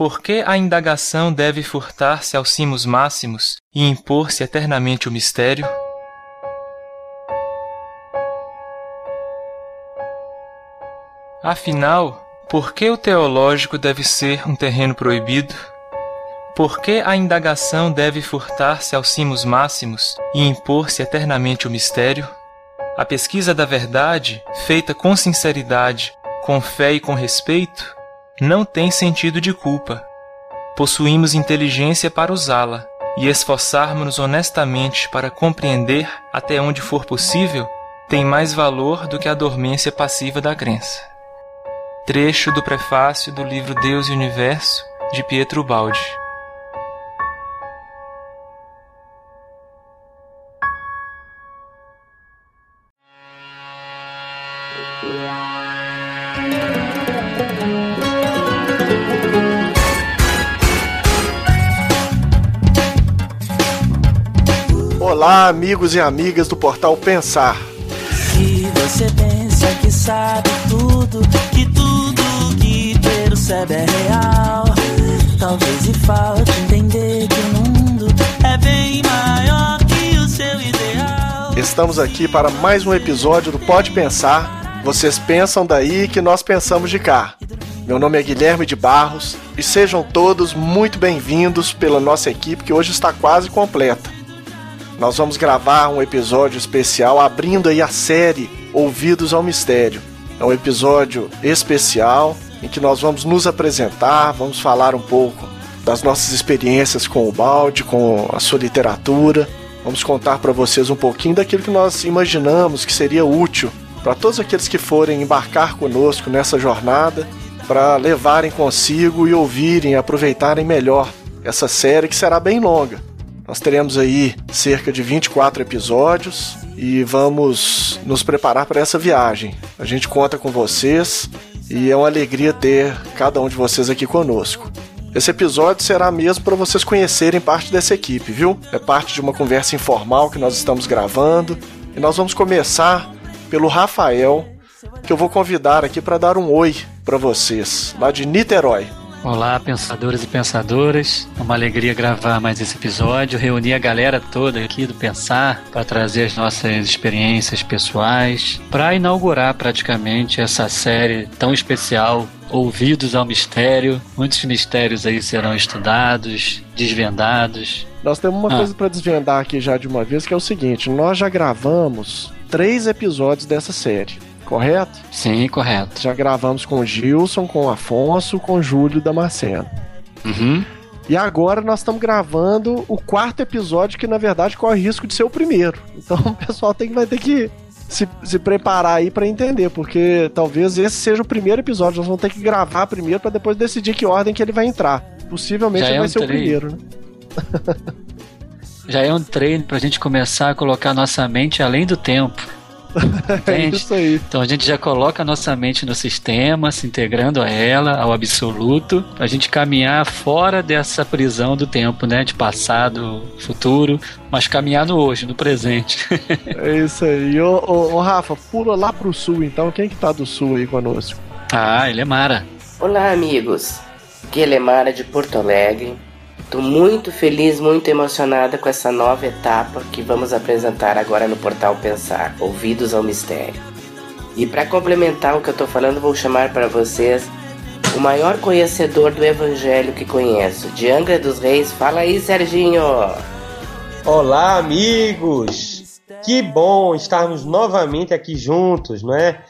Por que a indagação deve furtar-se aos cimos máximos e impor-se eternamente o mistério? Afinal, por que o teológico deve ser um terreno proibido? Por que a indagação deve furtar-se aos cimos máximos e impor-se eternamente o mistério? A pesquisa da verdade, feita com sinceridade, com fé e com respeito, não tem sentido de culpa. Possuímos inteligência para usá-la e esforçarmos-nos honestamente para compreender até onde for possível tem mais valor do que a dormência passiva da crença. Trecho do prefácio do livro Deus e Universo, de Pietro Baldi. Olá, amigos e amigas do portal Pensar. Que você pensa que sabe tudo, que tudo que percebe é real. Talvez e falte entender que o mundo é bem maior que o seu ideal. Estamos aqui para mais um episódio do Pode Pensar. Vocês pensam daí que nós pensamos de cá. Meu nome é Guilherme de Barros e sejam todos muito bem-vindos pela nossa equipe que hoje está quase completa nós vamos gravar um episódio especial abrindo aí a série Ouvidos ao Mistério. É um episódio especial em que nós vamos nos apresentar, vamos falar um pouco das nossas experiências com o balde, com a sua literatura. Vamos contar para vocês um pouquinho daquilo que nós imaginamos que seria útil para todos aqueles que forem embarcar conosco nessa jornada, para levarem consigo e ouvirem, aproveitarem melhor essa série que será bem longa. Nós teremos aí cerca de 24 episódios e vamos nos preparar para essa viagem. A gente conta com vocês e é uma alegria ter cada um de vocês aqui conosco. Esse episódio será mesmo para vocês conhecerem parte dessa equipe, viu? É parte de uma conversa informal que nós estamos gravando e nós vamos começar pelo Rafael, que eu vou convidar aqui para dar um oi para vocês, lá de Niterói. Olá, pensadores e pensadoras. É uma alegria gravar mais esse episódio, reunir a galera toda aqui do Pensar para trazer as nossas experiências pessoais, para inaugurar praticamente essa série tão especial ouvidos ao mistério. Muitos mistérios aí serão estudados, desvendados. Nós temos uma ah. coisa para desvendar aqui já de uma vez, que é o seguinte: nós já gravamos três episódios dessa série correto? Sim, correto. Já gravamos com o Gilson, com o Afonso, com o Júlio Damasceno. Uhum. E agora nós estamos gravando o quarto episódio, que na verdade corre risco de ser o primeiro. Então o pessoal tem, vai ter que se, se preparar aí para entender, porque talvez esse seja o primeiro episódio. Nós vamos ter que gravar primeiro para depois decidir que ordem que ele vai entrar. Possivelmente ele é vai um ser o primeiro, né? Já é um treino pra gente começar a colocar nossa mente além do tempo. é isso aí. Então a gente já coloca a nossa mente no sistema, se integrando a ela, ao absoluto, pra gente caminhar fora dessa prisão do tempo, né? De passado, futuro, mas caminhar no hoje, no presente. é isso aí. Ô, ô, ô, Rafa, pula lá pro sul então. Quem que tá do sul aí conosco? Ah, ele é Mara. Olá, amigos. Aqui é Mara de Porto Alegre. Estou muito feliz, muito emocionada com essa nova etapa que vamos apresentar agora no portal Pensar, Ouvidos ao Mistério. E para complementar o que eu estou falando, vou chamar para vocês o maior conhecedor do Evangelho que conheço, de Angra dos Reis. Fala aí, Serginho! Olá, amigos! Que bom estarmos novamente aqui juntos, não é?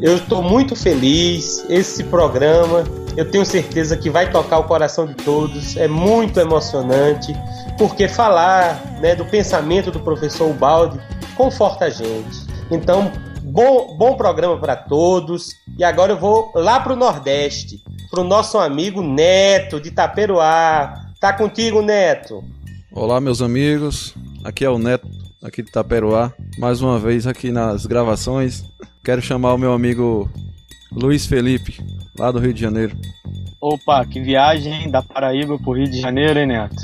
Eu estou muito feliz. Esse programa eu tenho certeza que vai tocar o coração de todos. É muito emocionante, porque falar né, do pensamento do professor Ubaldi conforta a gente. Então, bom, bom programa para todos. E agora eu vou lá para o Nordeste, para o nosso amigo Neto de Taperoá. Tá contigo, Neto? Olá, meus amigos. Aqui é o Neto, aqui de Taperoá. Mais uma vez aqui nas gravações. Quero chamar o meu amigo Luiz Felipe, lá do Rio de Janeiro. Opa, que viagem da Paraíba pro Rio de Janeiro, hein, Neto?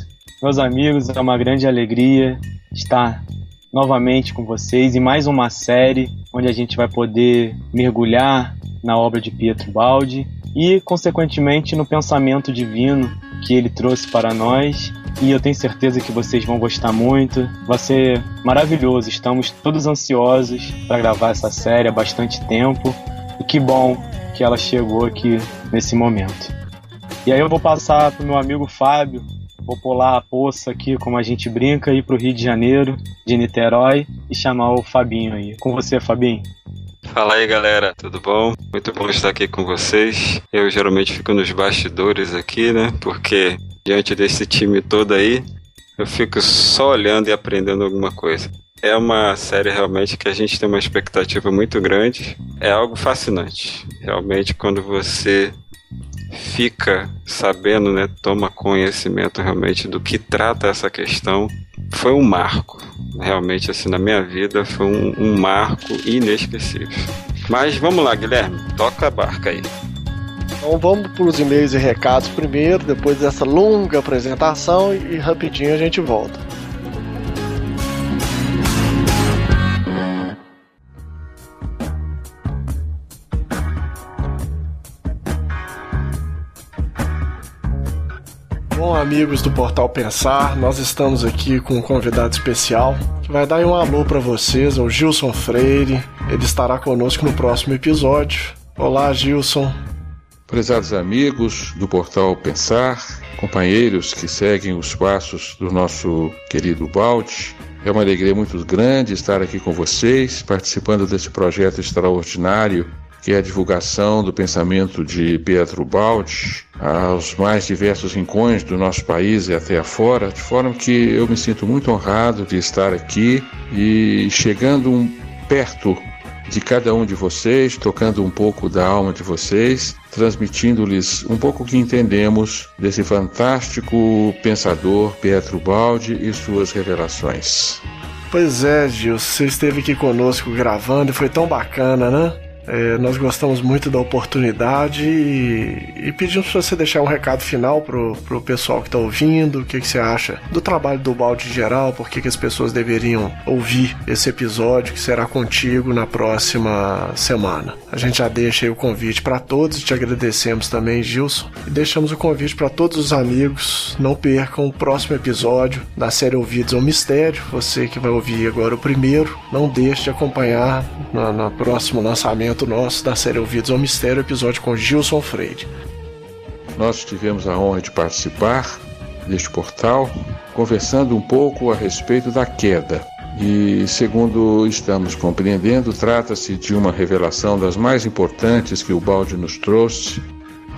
Meus amigos, é uma grande alegria estar novamente com vocês em mais uma série onde a gente vai poder mergulhar na obra de Pietro Baldi e, consequentemente, no pensamento divino que ele trouxe para nós. E eu tenho certeza que vocês vão gostar muito. Vai ser maravilhoso. Estamos todos ansiosos para gravar essa série há bastante tempo. E que bom que ela chegou aqui nesse momento. E aí eu vou passar pro meu amigo Fábio. Vou pular a poça aqui, como a gente brinca, ir pro Rio de Janeiro, de Niterói, e chamar o Fabinho aí. Com você, Fabinho. Fala aí galera, tudo bom? Muito bom estar aqui com vocês. Eu geralmente fico nos bastidores aqui, né? Porque diante desse time todo aí, eu fico só olhando e aprendendo alguma coisa. É uma série realmente que a gente tem uma expectativa muito grande. É algo fascinante. Realmente, quando você fica sabendo, né, toma conhecimento realmente do que trata essa questão, foi um marco. Realmente, assim, na minha vida, foi um, um marco inesquecível. Mas vamos lá, Guilherme, toca a barca aí. Então vamos para os e-mails e recados primeiro, depois dessa longa apresentação e rapidinho a gente volta. Amigos do Portal Pensar, nós estamos aqui com um convidado especial que vai dar um alô para vocês, é o Gilson Freire. Ele estará conosco no próximo episódio. Olá, Gilson. Prezados amigos do Portal Pensar, companheiros que seguem os passos do nosso querido Balde, é uma alegria muito grande estar aqui com vocês, participando desse projeto extraordinário que é a divulgação do pensamento de Pietro Baldi aos mais diversos rincões do nosso país e até afora, de forma que eu me sinto muito honrado de estar aqui e chegando um, perto de cada um de vocês, tocando um pouco da alma de vocês, transmitindo-lhes um pouco o que entendemos desse fantástico pensador Pietro Baldi e suas revelações. Pois é, Gil, você esteve aqui conosco gravando e foi tão bacana, né? É, nós gostamos muito da oportunidade e, e pedimos para você deixar um recado final pro, pro pessoal que está ouvindo, o que, que você acha do trabalho do balde em geral, por que, que as pessoas deveriam ouvir esse episódio que será contigo na próxima semana. A gente já deixa aí o convite para todos, te agradecemos também, Gilson, e deixamos o convite para todos os amigos, não percam o próximo episódio da série Ouvidos ao Mistério, você que vai ouvir agora o primeiro, não deixe de acompanhar no, no próximo lançamento nosso da série Ouvidos ao Mistério, episódio com Gilson Freire. Nós tivemos a honra de participar deste portal, conversando um pouco a respeito da queda. E, segundo estamos compreendendo, trata-se de uma revelação das mais importantes que o balde nos trouxe,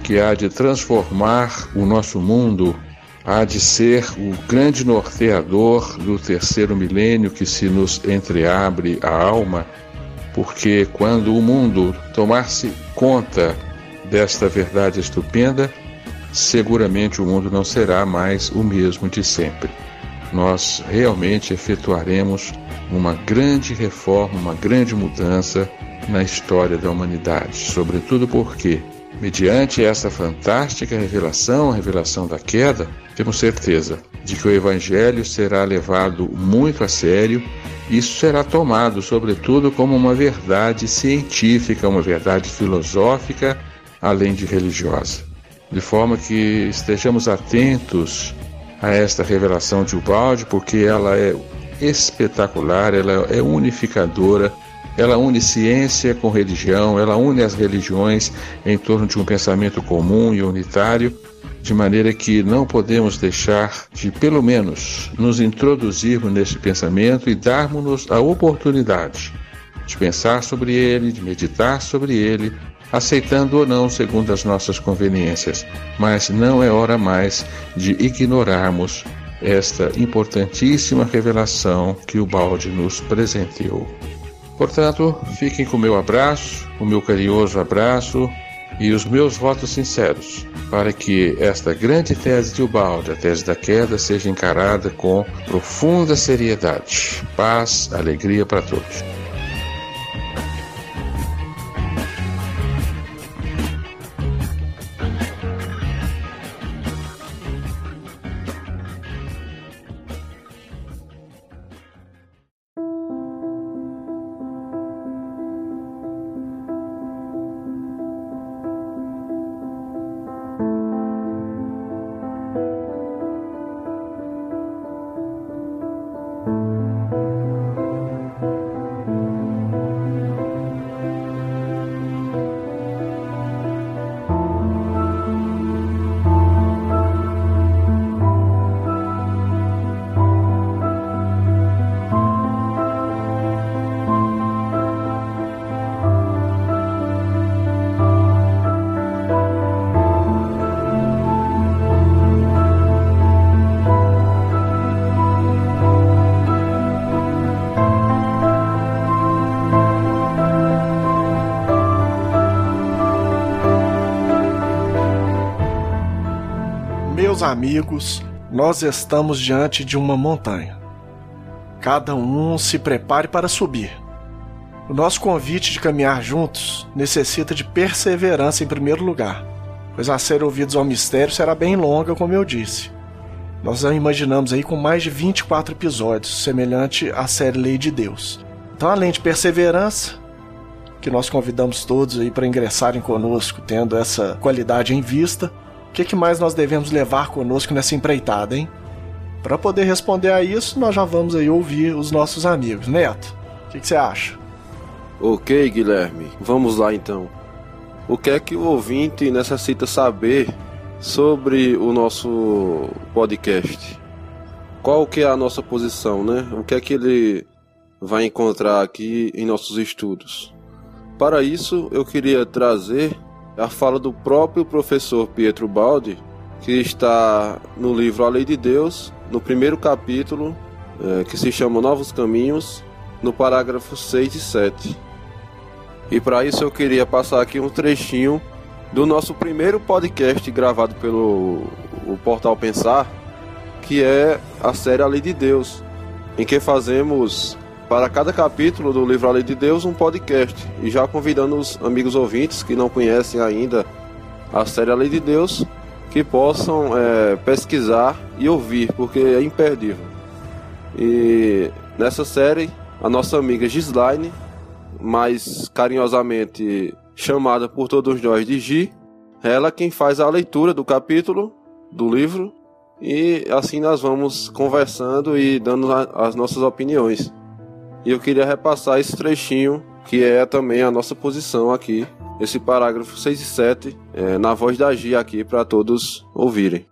que há de transformar o nosso mundo, há de ser o grande norteador do terceiro milênio que se nos entreabre a alma porque quando o mundo tomar-se conta desta verdade estupenda, seguramente o mundo não será mais o mesmo de sempre. Nós realmente efetuaremos uma grande reforma, uma grande mudança na história da humanidade, sobretudo porque, mediante essa fantástica revelação, a revelação da queda, temos certeza de que o Evangelho será levado muito a sério isso será tomado, sobretudo, como uma verdade científica, uma verdade filosófica, além de religiosa. De forma que estejamos atentos a esta revelação de Ubaldi, porque ela é espetacular, ela é unificadora, ela une ciência com religião, ela une as religiões em torno de um pensamento comum e unitário de maneira que não podemos deixar de, pelo menos, nos introduzirmos nesse pensamento e darmos-nos a oportunidade de pensar sobre ele, de meditar sobre ele, aceitando ou não segundo as nossas conveniências. Mas não é hora mais de ignorarmos esta importantíssima revelação que o balde nos presenteou. Portanto, fiquem com o meu abraço, o meu carinhoso abraço e os meus votos sinceros para que esta grande tese de Ubaldi, a tese da queda, seja encarada com profunda seriedade. Paz, alegria para todos. Amigos, nós estamos diante de uma montanha. Cada um se prepare para subir. O nosso convite de caminhar juntos necessita de perseverança em primeiro lugar, pois a ser ouvidos ao mistério será bem longa, como eu disse. Nós a imaginamos aí com mais de 24 episódios, semelhante à série Lei de Deus. Então, além de perseverança, que nós convidamos todos aí para ingressarem conosco, tendo essa qualidade em vista, que, que mais nós devemos levar conosco nessa empreitada, hein? Para poder responder a isso, nós já vamos aí ouvir os nossos amigos. Neto, o que, que você acha? Ok, Guilherme, vamos lá então. O que é que o ouvinte necessita saber sobre o nosso podcast? Qual que é a nossa posição, né? O que é que ele vai encontrar aqui em nossos estudos? Para isso, eu queria trazer a fala do próprio professor Pietro Baldi, que está no livro A Lei de Deus, no primeiro capítulo, é, que se chama Novos Caminhos, no parágrafo 6 e 7. E para isso eu queria passar aqui um trechinho do nosso primeiro podcast gravado pelo o Portal Pensar, que é a série A Lei de Deus, em que fazemos para cada capítulo do livro A Lei de Deus um podcast. E já convidando os amigos ouvintes que não conhecem ainda a série A Lei de Deus, que possam é, pesquisar e ouvir, porque é imperdível. E nessa série, a nossa amiga Gislaine, mais carinhosamente chamada por todos nós de Gi, ela quem faz a leitura do capítulo do livro e assim nós vamos conversando e dando as nossas opiniões. E eu queria repassar esse trechinho que é também a nossa posição aqui, esse parágrafo 6 e 7, é, na voz da Gi aqui para todos ouvirem.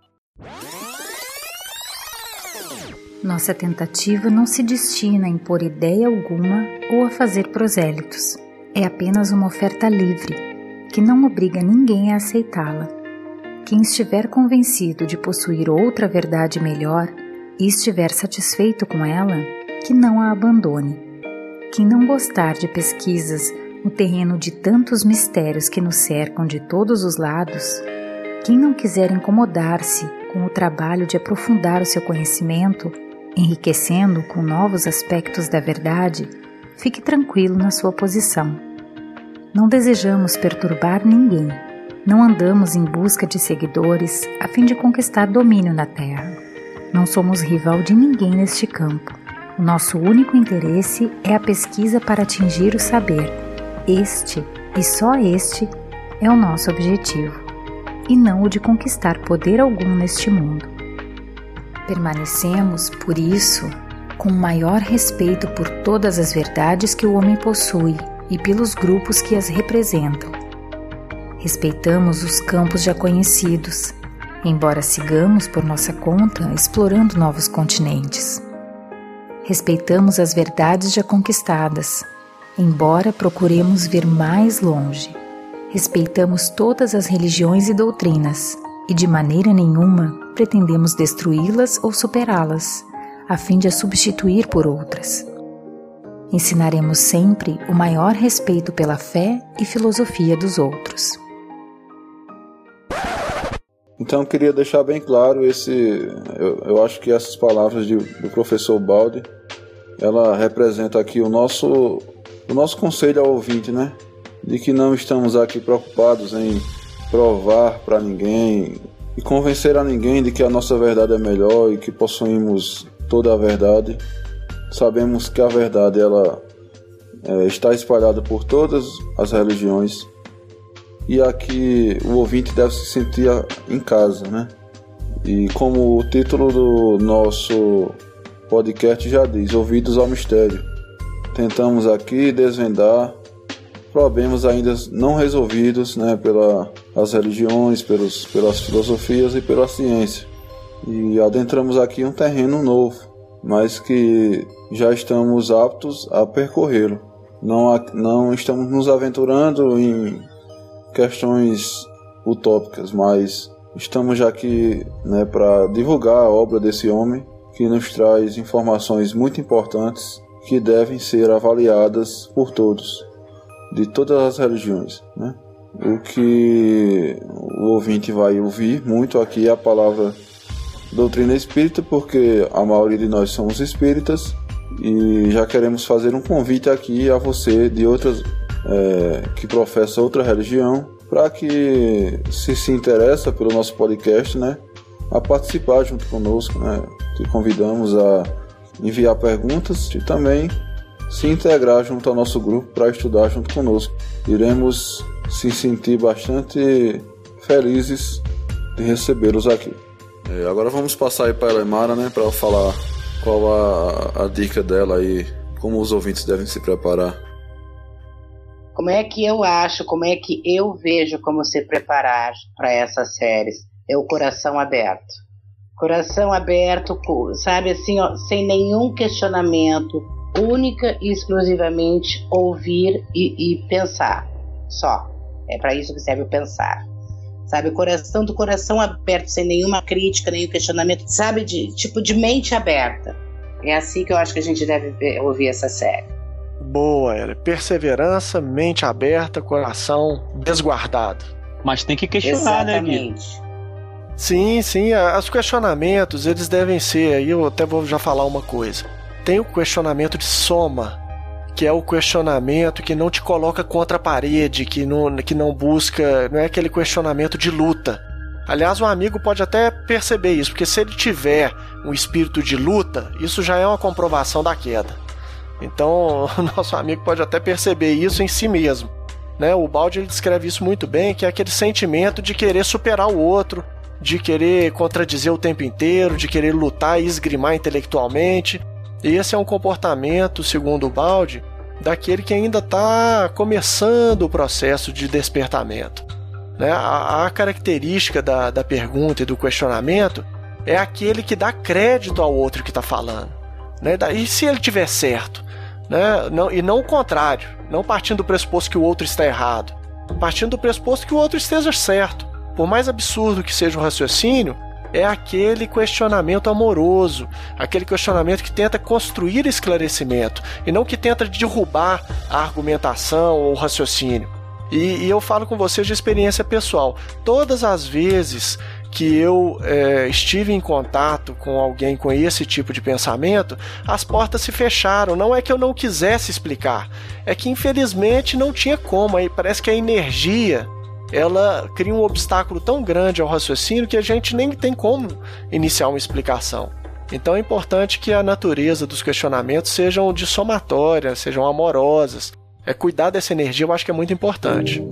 Nossa tentativa não se destina a impor ideia alguma ou a fazer prosélitos é apenas uma oferta livre, que não obriga ninguém a aceitá-la. Quem estiver convencido de possuir outra verdade melhor e estiver satisfeito com ela, que não a abandone. Quem não gostar de pesquisas no terreno de tantos mistérios que nos cercam de todos os lados, quem não quiser incomodar-se com o trabalho de aprofundar o seu conhecimento, enriquecendo com novos aspectos da verdade, fique tranquilo na sua posição. Não desejamos perturbar ninguém. Não andamos em busca de seguidores a fim de conquistar domínio na Terra. Não somos rival de ninguém neste campo. O nosso único interesse é a pesquisa para atingir o saber. Este, e só este, é o nosso objetivo, e não o de conquistar poder algum neste mundo. Permanecemos, por isso, com maior respeito por todas as verdades que o homem possui e pelos grupos que as representam. Respeitamos os campos já conhecidos, embora sigamos por nossa conta explorando novos continentes. Respeitamos as verdades já conquistadas, embora procuremos ver mais longe. Respeitamos todas as religiões e doutrinas, e de maneira nenhuma pretendemos destruí-las ou superá-las, a fim de as substituir por outras. Ensinaremos sempre o maior respeito pela fé e filosofia dos outros. Então queria deixar bem claro esse, eu, eu acho que essas palavras de, do professor Balde, ela representa aqui o nosso, o nosso conselho ao ouvinte, né? De que não estamos aqui preocupados em provar para ninguém e convencer a ninguém de que a nossa verdade é melhor e que possuímos toda a verdade Sabemos que a verdade ela é, está espalhada por todas as religiões e aqui o ouvinte deve se sentir em casa, né? E como o título do nosso podcast já diz, ouvidos ao mistério. Tentamos aqui desvendar problemas ainda não resolvidos, né, pelas religiões, pelos, pelas filosofias e pela ciência. E adentramos aqui um terreno novo, mas que já estamos aptos a percorrê-lo. Não, não estamos nos aventurando em questões utópicas, mas estamos já aqui né, para divulgar a obra desse homem que nos traz informações muito importantes que devem ser avaliadas por todos, de todas as religiões. Né? O que o ouvinte vai ouvir muito aqui é a palavra doutrina espírita, porque a maioria de nós somos espíritas e já queremos fazer um convite aqui a você de outras é, que professa outra religião para que se se interessa pelo nosso podcast, né, a participar junto conosco, né, te convidamos a enviar perguntas e também se integrar junto ao nosso grupo para estudar junto conosco. Iremos se sentir bastante felizes de recebê-los aqui. É, agora vamos passar aí para a Elemara, né, para falar qual a, a dica dela aí, como os ouvintes devem se preparar. Como é que eu acho, como é que eu vejo como se preparar para essas séries? É o coração aberto. Coração aberto, sabe assim, ó, sem nenhum questionamento, única e exclusivamente ouvir e, e pensar. Só. É para isso que serve o pensar. Sabe, coração do coração aberto, sem nenhuma crítica, nenhum questionamento, sabe, de tipo de mente aberta. É assim que eu acho que a gente deve ver, ouvir essa série. Boa, ela. Perseverança, mente aberta, coração desguardado. Mas tem que questionar, Exatamente. né, Gui? Sim, sim. Os questionamentos, eles devem ser. Aí eu até vou já falar uma coisa. Tem o questionamento de soma, que é o questionamento que não te coloca contra a parede, que não, que não busca, não é aquele questionamento de luta. Aliás, um amigo pode até perceber isso, porque se ele tiver um espírito de luta, isso já é uma comprovação da queda. Então, o nosso amigo pode até perceber isso em si mesmo. Né? O Balde ele descreve isso muito bem, que é aquele sentimento de querer superar o outro, de querer contradizer o tempo inteiro, de querer lutar e esgrimar intelectualmente. Esse é um comportamento, segundo o Balde, daquele que ainda está começando o processo de despertamento. Né? A, a característica da, da pergunta e do questionamento é aquele que dá crédito ao outro que está falando. Né? E se ele tiver certo? Né? Não, e não o contrário, não partindo do pressuposto que o outro está errado, partindo do pressuposto que o outro esteja certo. Por mais absurdo que seja o raciocínio, é aquele questionamento amoroso, aquele questionamento que tenta construir esclarecimento e não que tenta derrubar a argumentação ou o raciocínio. E, e eu falo com vocês de experiência pessoal. Todas as vezes que eu é, estive em contato com alguém com esse tipo de pensamento, as portas se fecharam. Não é que eu não quisesse explicar, é que infelizmente não tinha como. Aí parece que a energia ela cria um obstáculo tão grande ao raciocínio que a gente nem tem como iniciar uma explicação. Então é importante que a natureza dos questionamentos sejam de somatória, sejam amorosas. É cuidar dessa energia, eu acho que é muito importante.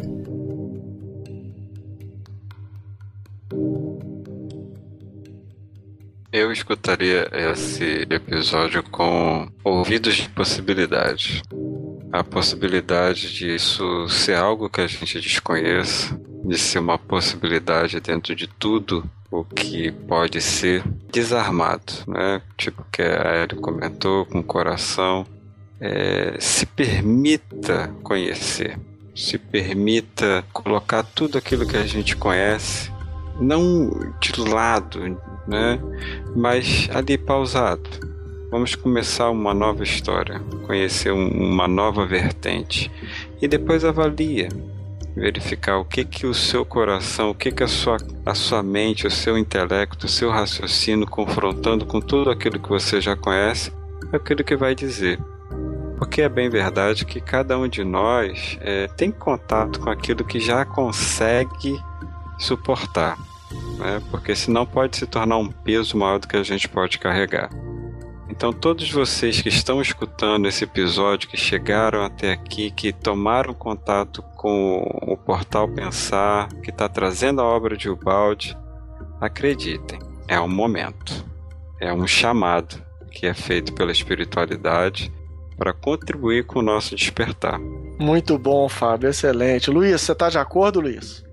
Eu escutaria esse episódio com ouvidos de possibilidade a possibilidade de isso ser algo que a gente desconheça, de ser uma possibilidade dentro de tudo o que pode ser desarmado, né? Tipo que a Eri comentou com o coração, é, se permita conhecer, se permita colocar tudo aquilo que a gente conhece, não de lado, né? Mas ali pausado Vamos começar uma nova história, conhecer um, uma nova vertente e depois avalia, verificar o que que o seu coração, o que que a sua, a sua mente, o seu intelecto, o seu raciocínio confrontando com tudo aquilo que você já conhece, aquilo que vai dizer. Porque é bem verdade que cada um de nós é, tem contato com aquilo que já consegue suportar, né? porque senão pode se tornar um peso maior do que a gente pode carregar. Então, todos vocês que estão escutando esse episódio, que chegaram até aqui, que tomaram contato com o portal Pensar, que está trazendo a obra de Ubaldi, acreditem, é um momento, é um chamado que é feito pela espiritualidade para contribuir com o nosso despertar. Muito bom, Fábio, excelente. Luiz, você está de acordo, Luiz?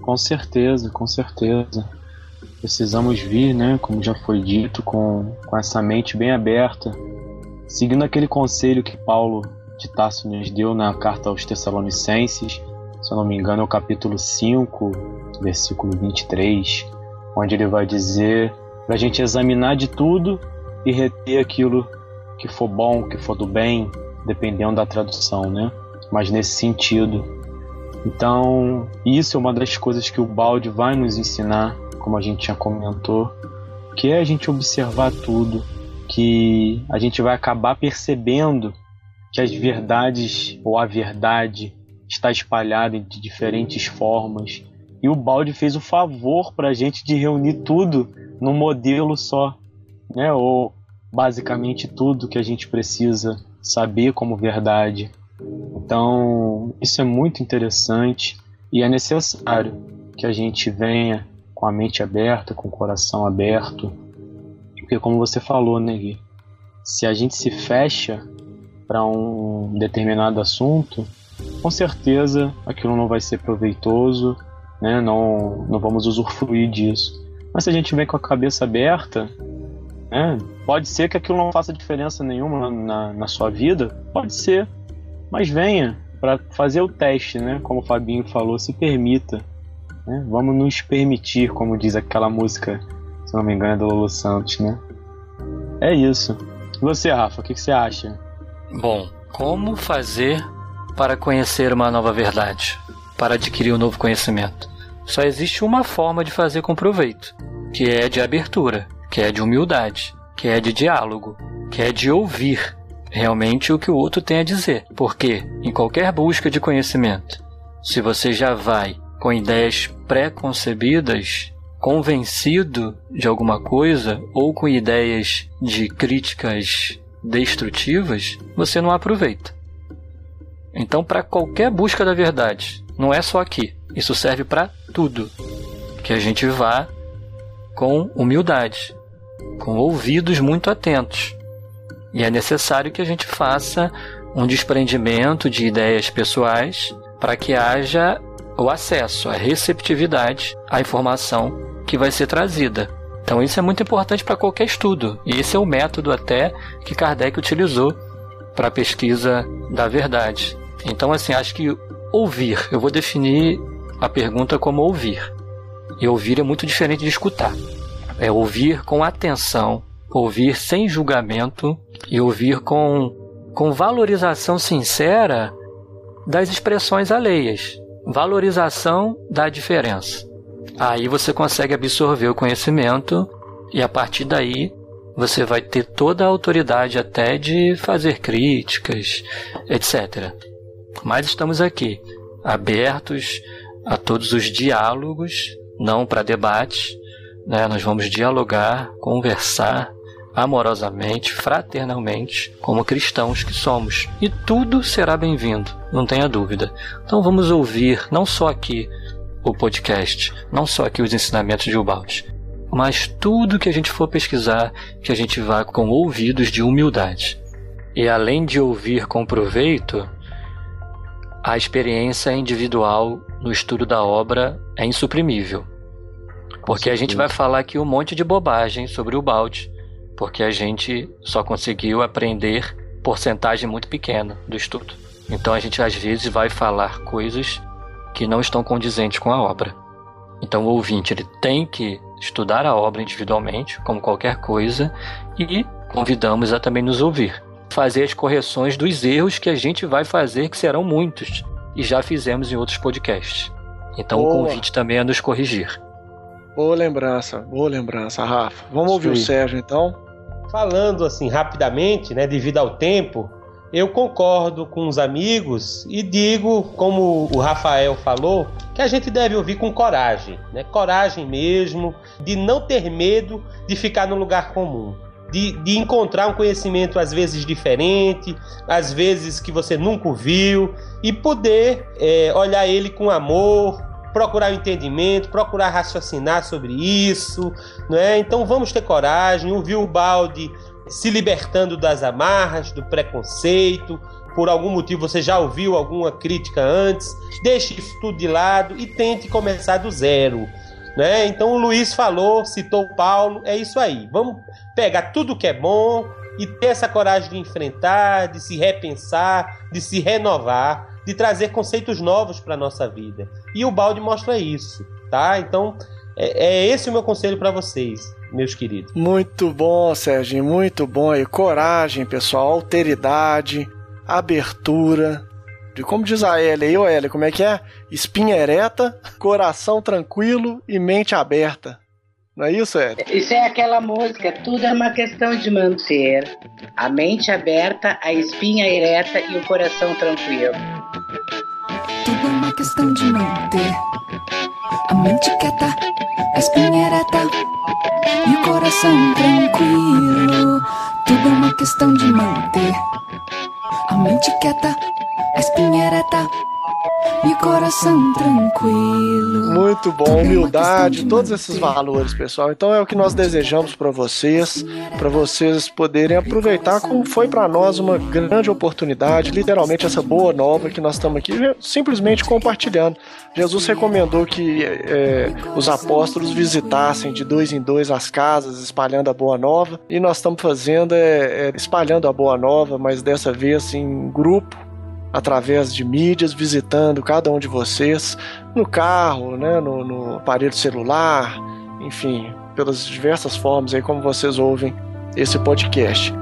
Com certeza, com certeza. Precisamos vir, né, como já foi dito, com, com essa mente bem aberta, seguindo aquele conselho que Paulo de Tarso nos deu na carta aos Tessalonicenses, se eu não me engano, é o capítulo 5, versículo 23, onde ele vai dizer para a gente examinar de tudo e reter aquilo que for bom, que for do bem, dependendo da tradução, né? Mas nesse sentido, Então, isso é uma das coisas que o balde vai nos ensinar, como a gente já comentou, que é a gente observar tudo, que a gente vai acabar percebendo que as verdades ou a verdade está espalhada de diferentes formas. E o balde fez o favor para a gente de reunir tudo num modelo só, né? Ou basicamente tudo que a gente precisa saber como verdade. Então, isso é muito interessante e é necessário que a gente venha com a mente aberta, com o coração aberto, porque como você falou, né, Gui? Se a gente se fecha para um determinado assunto, com certeza aquilo não vai ser proveitoso, né? Não, não vamos usufruir disso. Mas se a gente vem com a cabeça aberta, né? Pode ser que aquilo não faça diferença nenhuma na, na sua vida, pode ser, mas venha para fazer o teste, né? Como o Fabinho falou, se permita. Né? Vamos nos permitir, como diz aquela música, se não me engano, é do Lolo Santos, né? É isso. Você, Rafa, o que, que você acha? Bom, como fazer para conhecer uma nova verdade? Para adquirir um novo conhecimento? Só existe uma forma de fazer com proveito, que é de abertura, que é de humildade, que é de diálogo, que é de ouvir realmente o que o outro tem a dizer. Porque, em qualquer busca de conhecimento, se você já vai com ideias pré-concebidas, convencido de alguma coisa ou com ideias de críticas destrutivas, você não aproveita. Então, para qualquer busca da verdade, não é só aqui, isso serve para tudo. Que a gente vá com humildade, com ouvidos muito atentos e é necessário que a gente faça um desprendimento de ideias pessoais para que haja o acesso, a receptividade à informação que vai ser trazida. Então isso é muito importante para qualquer estudo. E esse é o método até que Kardec utilizou para a pesquisa da verdade. Então assim, acho que ouvir, eu vou definir a pergunta como ouvir. E ouvir é muito diferente de escutar. É ouvir com atenção, ouvir sem julgamento e ouvir com, com valorização sincera das expressões alheias, valorização da diferença. Aí você consegue absorver o conhecimento e a partir daí você vai ter toda a autoridade até de fazer críticas, etc. Mas estamos aqui, abertos a todos os diálogos, não para debate, né? nós vamos dialogar, conversar, amorosamente, fraternalmente, como cristãos que somos. E tudo será bem-vindo, não tenha dúvida. Então vamos ouvir, não só aqui o podcast, não só aqui os ensinamentos de Ubaldi, mas tudo que a gente for pesquisar, que a gente vá com ouvidos de humildade. E além de ouvir com proveito, a experiência individual no estudo da obra é insuprimível. Porque a gente vai falar aqui um monte de bobagem sobre o balde, porque a gente só conseguiu aprender porcentagem muito pequena do estudo. Então a gente às vezes vai falar coisas que não estão condizentes com a obra. Então o ouvinte ele tem que estudar a obra individualmente, como qualquer coisa, e convidamos a também nos ouvir, fazer as correções dos erros que a gente vai fazer, que serão muitos, e já fizemos em outros podcasts. Então Boa. o convite também é nos corrigir. Boa lembrança, boa lembrança, Rafa. Vamos ouvir o Sérgio então? Falando assim rapidamente, né, devido ao tempo, eu concordo com os amigos e digo, como o Rafael falou, que a gente deve ouvir com coragem, né? Coragem mesmo, de não ter medo de ficar no lugar comum. De, de encontrar um conhecimento às vezes diferente, às vezes que você nunca viu, e poder é, olhar ele com amor, procurar o entendimento, procurar raciocinar sobre isso, né? Então vamos ter coragem, ouvir o balde se libertando das amarras, do preconceito. Por algum motivo você já ouviu alguma crítica antes, deixe isso tudo de lado e tente começar do zero. Né? Então o Luiz falou, citou o Paulo, é isso aí. Vamos pegar tudo que é bom e ter essa coragem de enfrentar, de se repensar, de se renovar de trazer conceitos novos para nossa vida. E o balde mostra isso, tá? Então, é, é esse o meu conselho para vocês, meus queridos. Muito bom, Sérgio, muito bom. E coragem, pessoal, alteridade, abertura, de como diz a Elia aí, ô Elia, como é que é? Espinha ereta, coração tranquilo e mente aberta. Não é isso, Elia? Isso é aquela música, tudo é uma questão de manter a mente aberta, a espinha ereta e o coração tranquilo. É uma questão de manter a mente quieta, a espinha ereta e o coração tranquilo. Tudo é uma questão de manter a mente quieta, a espinha ereta e coração tranquilo. Muito bom, humildade, todos esses valores, pessoal. Então é o que nós desejamos para vocês, para vocês poderem aproveitar como foi para nós uma grande oportunidade, literalmente essa boa nova que nós estamos aqui simplesmente compartilhando. Jesus recomendou que é, os apóstolos visitassem de dois em dois as casas, espalhando a boa nova, e nós estamos fazendo é, é, espalhando a boa nova, mas dessa vez em grupo através de mídias, visitando cada um de vocês no carro, né, no, no aparelho celular, enfim, pelas diversas formas aí como vocês ouvem esse podcast.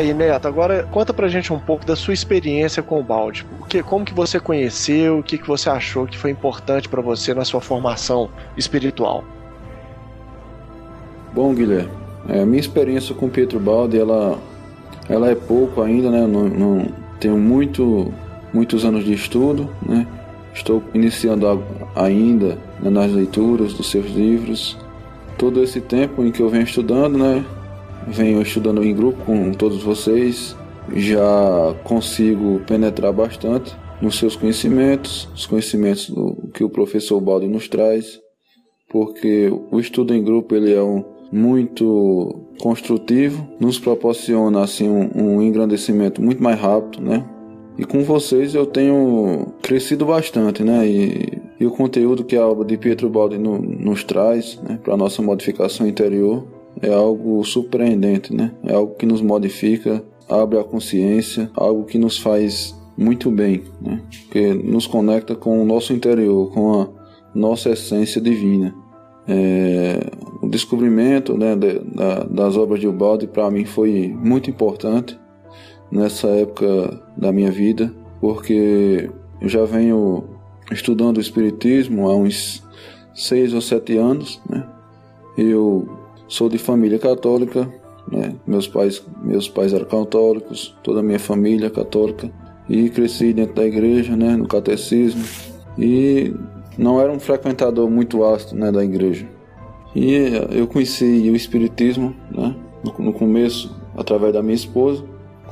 Aí, Neto, agora conta pra gente um pouco da sua experiência com o balde. O que, como que você conheceu, o que, que você achou que foi importante para você na sua formação espiritual? Bom, Guilherme, é, a minha experiência com Pietro Baldi, ela, ela é pouco ainda, né? Não, não tenho muito, muitos anos de estudo, né? Estou iniciando ainda né, nas leituras dos seus livros. Todo esse tempo em que eu venho estudando, né? Venho estudando em grupo com todos vocês, já consigo penetrar bastante nos seus conhecimentos, os conhecimentos do, que o professor Baldi nos traz, porque o estudo em grupo ele é um muito construtivo, nos proporciona assim um, um engrandecimento muito mais rápido, né? E com vocês eu tenho crescido bastante, né? E, e o conteúdo que a obra de Pietro Baldi no, nos traz, né, para nossa modificação interior, é algo surpreendente, né? É algo que nos modifica, abre a consciência, algo que nos faz muito bem, né? Que nos conecta com o nosso interior, com a nossa essência divina. É, o descobrimento né, de, da, das obras de Ubaldi para mim foi muito importante nessa época da minha vida, porque eu já venho estudando o Espiritismo há uns seis ou sete anos. Né? Eu Sou de família católica, né? meus, pais, meus pais eram católicos, toda a minha família é católica. E cresci dentro da igreja, né? no catecismo. E não era um frequentador muito ácido né? da igreja. E eu conheci o Espiritismo né? no, no começo, através da minha esposa.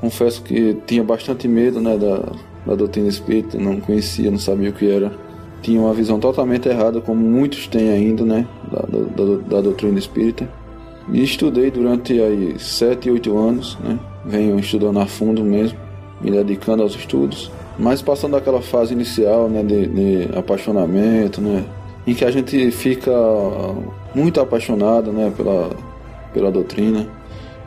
Confesso que tinha bastante medo né? da, da doutrina espírita, não conhecia, não sabia o que era tinha uma visão totalmente errada, como muitos têm ainda, né, da, da, da doutrina espírita. E estudei durante aí sete, oito anos, né? Venho estudando a fundo mesmo, me dedicando aos estudos. Mas passando aquela fase inicial, né, de, de apaixonamento, né? Em que a gente fica muito apaixonado, né, pela, pela doutrina.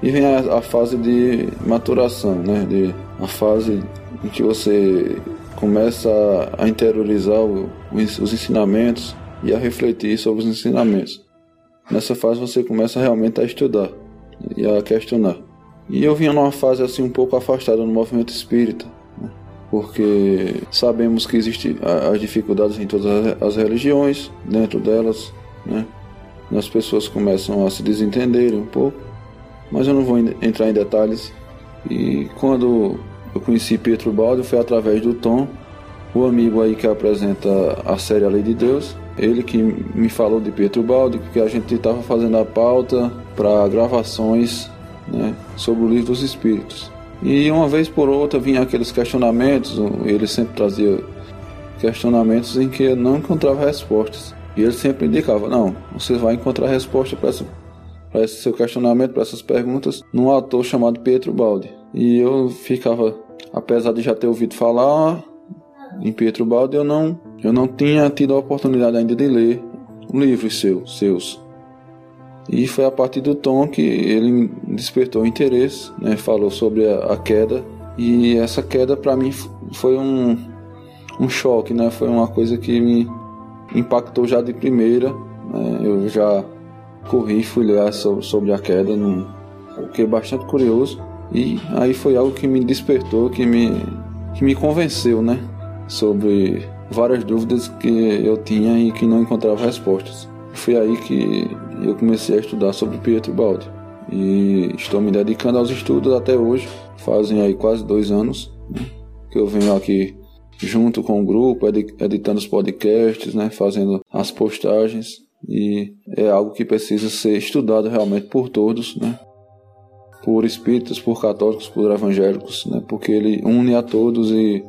E vem a, a fase de maturação, né? De, a fase em que você começa a interiorizar os ensinamentos e a refletir sobre os ensinamentos. Nessa fase você começa realmente a estudar e a questionar. E eu vinha numa fase assim um pouco afastada do movimento espírita, né? porque sabemos que existem as dificuldades em todas as religiões, dentro delas, né? As pessoas começam a se desentenderem um pouco, mas eu não vou entrar em detalhes. E quando eu conheci Pietro Baldo foi através do Tom, o amigo aí que apresenta a série A Lei de Deus, ele que me falou de Pietro Baldi, que a gente estava fazendo a pauta para gravações né, sobre o livro dos Espíritos. E uma vez por outra vinha aqueles questionamentos, ele sempre trazia questionamentos em que eu não encontrava respostas. E ele sempre indicava: não, você vai encontrar resposta para esse seu questionamento, para essas perguntas, num autor chamado Pietro Baldi. E eu ficava apesar de já ter ouvido falar em Pietro Baldi, eu não, eu não tinha tido a oportunidade ainda de ler livros seu, seus. E foi a partir do tom que ele despertou interesse, né? falou sobre a, a queda. E essa queda para mim foi um, um choque, né? foi uma coisa que me impactou já de primeira. Né? Eu já corri e fui ler sobre, a queda, num, fiquei bastante curioso. E aí foi algo que me despertou, que me, que me convenceu, né? Sobre várias dúvidas que eu tinha e que não encontrava respostas. Foi aí que eu comecei a estudar sobre Pietro Baldi. E estou me dedicando aos estudos até hoje. Fazem aí quase dois anos né? que eu venho aqui junto com o grupo, editando os podcasts, né? fazendo as postagens. E é algo que precisa ser estudado realmente por todos, né? por espíritas, por católicos, por evangélicos, né? porque ele une a todos e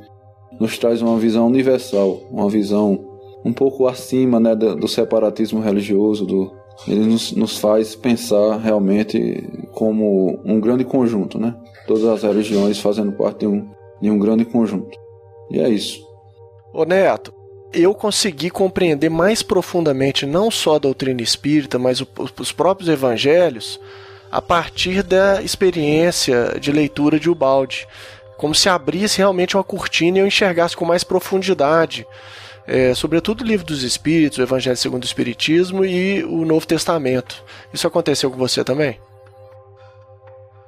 nos traz uma visão universal, uma visão um pouco acima né, do, separatismo religioso, do, ele nos, nos faz pensar realmente como um grande conjunto, né? Todas as religiões fazendo parte de um, de um grande conjunto. E é isso. Ô Neto, eu consegui compreender mais profundamente não só a doutrina espírita, mas o, os próprios evangelhos a partir da experiência de leitura de Ubaldi como se abrisse realmente uma cortina e eu enxergasse com mais profundidade, é, sobretudo o livro dos Espíritos, o Evangelho segundo o Espiritismo e o Novo Testamento. Isso aconteceu com você também?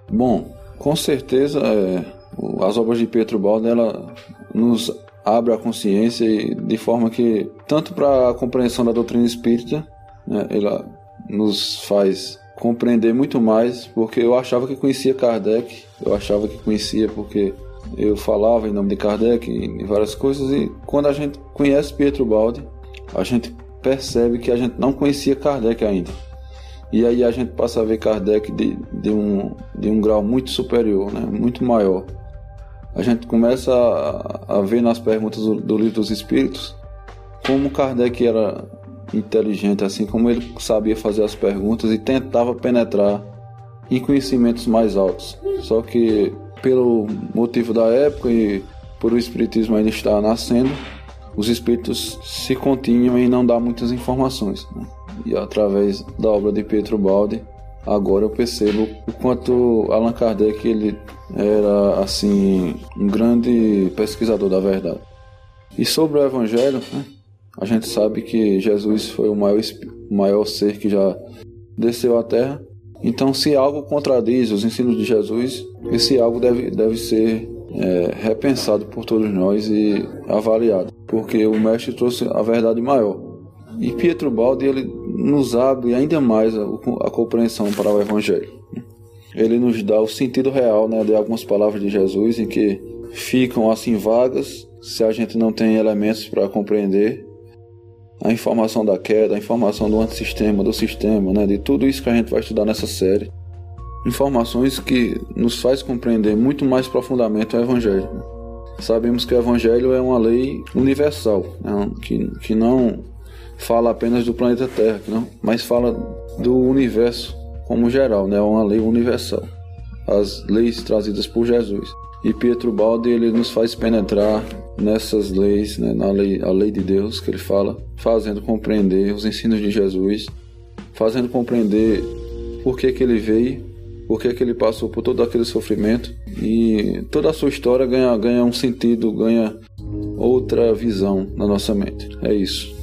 Bom, com certeza é, as obras de Pietro Baldi ela nos abre a consciência de forma que tanto para a compreensão da doutrina espírita, né, ela nos faz compreender muito mais, porque eu achava que conhecia Kardec, eu achava que conhecia porque eu falava em nome de Kardec e várias coisas, e quando a gente conhece Pietro Baldi, a gente percebe que a gente não conhecia Kardec ainda. E aí a gente passa a ver Kardec de, de, um, de um grau muito superior, né? muito maior. A gente começa a, a ver nas perguntas do, do livro dos Espíritos como Kardec era inteligente, assim como ele sabia fazer as perguntas e tentava penetrar em conhecimentos mais altos. Só que pelo motivo da época e por o espiritismo ainda estar nascendo, os espíritos se continham em não dar muitas informações. Né? E através da obra de Pietro Baldi, agora eu percebo o quanto Allan Kardec ele era assim um grande pesquisador da verdade. E sobre o Evangelho, né? a gente sabe que Jesus foi o maior, o maior ser que já desceu à Terra então, se algo contradiz os ensinos de Jesus, esse algo deve, deve ser é, repensado por todos nós e avaliado, porque o Mestre trouxe a verdade maior. E Pietro Baldi ele nos abre ainda mais a, a compreensão para o Evangelho. Ele nos dá o sentido real né, de algumas palavras de Jesus em que ficam assim vagas se a gente não tem elementos para compreender a informação da queda, a informação do antissistema, do sistema, né, de tudo isso que a gente vai estudar nessa série. Informações que nos faz compreender muito mais profundamente o Evangelho. Sabemos que o Evangelho é uma lei universal, né, que, que não fala apenas do planeta Terra, não, mas fala do universo como geral, né, é uma lei universal. As leis trazidas por Jesus. E Pietro Baldi ele nos faz penetrar nessas leis, né, na lei, a lei de Deus que ele fala, fazendo compreender os ensinos de Jesus, fazendo compreender por que, que ele veio, por que, que ele passou por todo aquele sofrimento e toda a sua história ganha, ganha um sentido, ganha outra visão na nossa mente. É isso.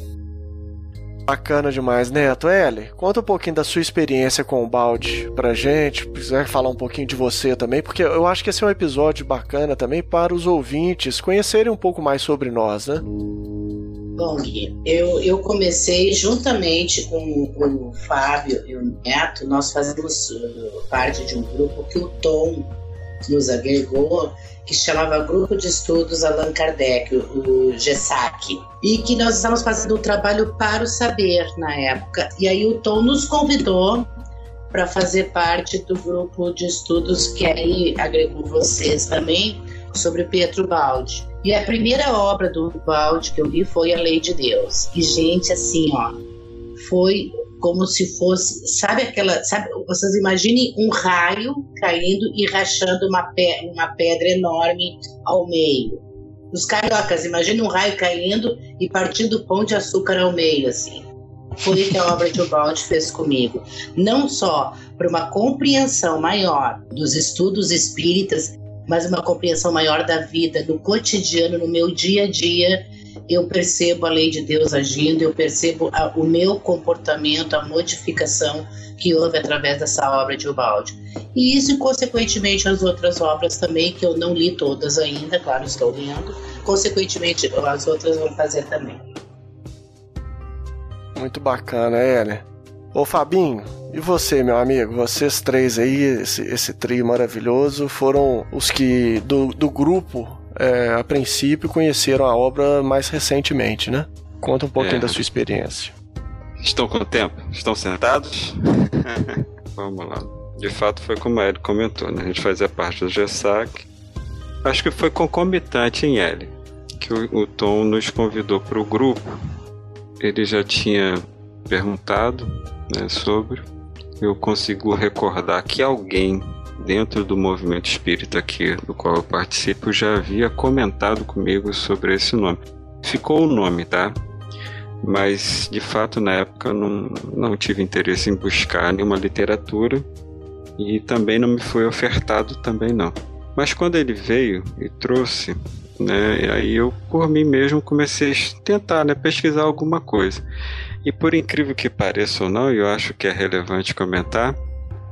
Bacana demais, Neto. Eli, conta um pouquinho da sua experiência com o balde pra gente. Quiser falar um pouquinho de você também, porque eu acho que esse é um episódio bacana também para os ouvintes conhecerem um pouco mais sobre nós, né? Bom, Gui, eu, eu comecei juntamente com, com o Fábio e o Neto, nós fazemos uh, parte de um grupo que o Tom nos agregou que chamava Grupo de Estudos Allan Kardec, o GESAC, e que nós estávamos fazendo um trabalho para o saber na época. E aí o Tom nos convidou para fazer parte do grupo de estudos que aí agregou vocês também sobre Pietro Baldi. E a primeira obra do Baldi que eu li foi A Lei de Deus. E gente, assim, ó, foi como se fosse, sabe aquela, sabe, vocês imaginem um raio caindo e rachando uma, pe uma pedra enorme ao meio. Os cariocas, imaginem um raio caindo e partindo pão de açúcar ao meio, assim. Foi o que a obra de Ubaldi fez comigo. Não só para uma compreensão maior dos estudos espíritas, mas uma compreensão maior da vida, do cotidiano, no meu dia a dia, eu percebo a lei de Deus agindo, eu percebo a, o meu comportamento, a modificação que houve através dessa obra de Ubaldi. E isso, consequentemente, as outras obras também, que eu não li todas ainda, claro, estou lendo, consequentemente, as outras vão fazer também. Muito bacana, Hélia. Ô Fabinho, e você, meu amigo? Vocês três aí, esse, esse trio maravilhoso, foram os que do, do grupo é, a princípio, conheceram a obra mais recentemente, né? Conta um pouquinho é. da sua experiência. Estão com tempo? Estão sentados? Vamos lá. De fato, foi como ele comentou, né? A gente fazia parte do GESAC. Acho que foi concomitante em L, que o, o Tom nos convidou para o grupo. Ele já tinha perguntado né, sobre. Eu consigo recordar que alguém dentro do movimento espírita aqui do qual eu participo já havia comentado comigo sobre esse nome. Ficou o nome, tá? Mas de fato na época não, não tive interesse em buscar nenhuma literatura e também não me foi ofertado também não. Mas quando ele veio e trouxe, né, aí eu por mim mesmo comecei a tentar, né, pesquisar alguma coisa. E por incrível que pareça ou não, eu acho que é relevante comentar,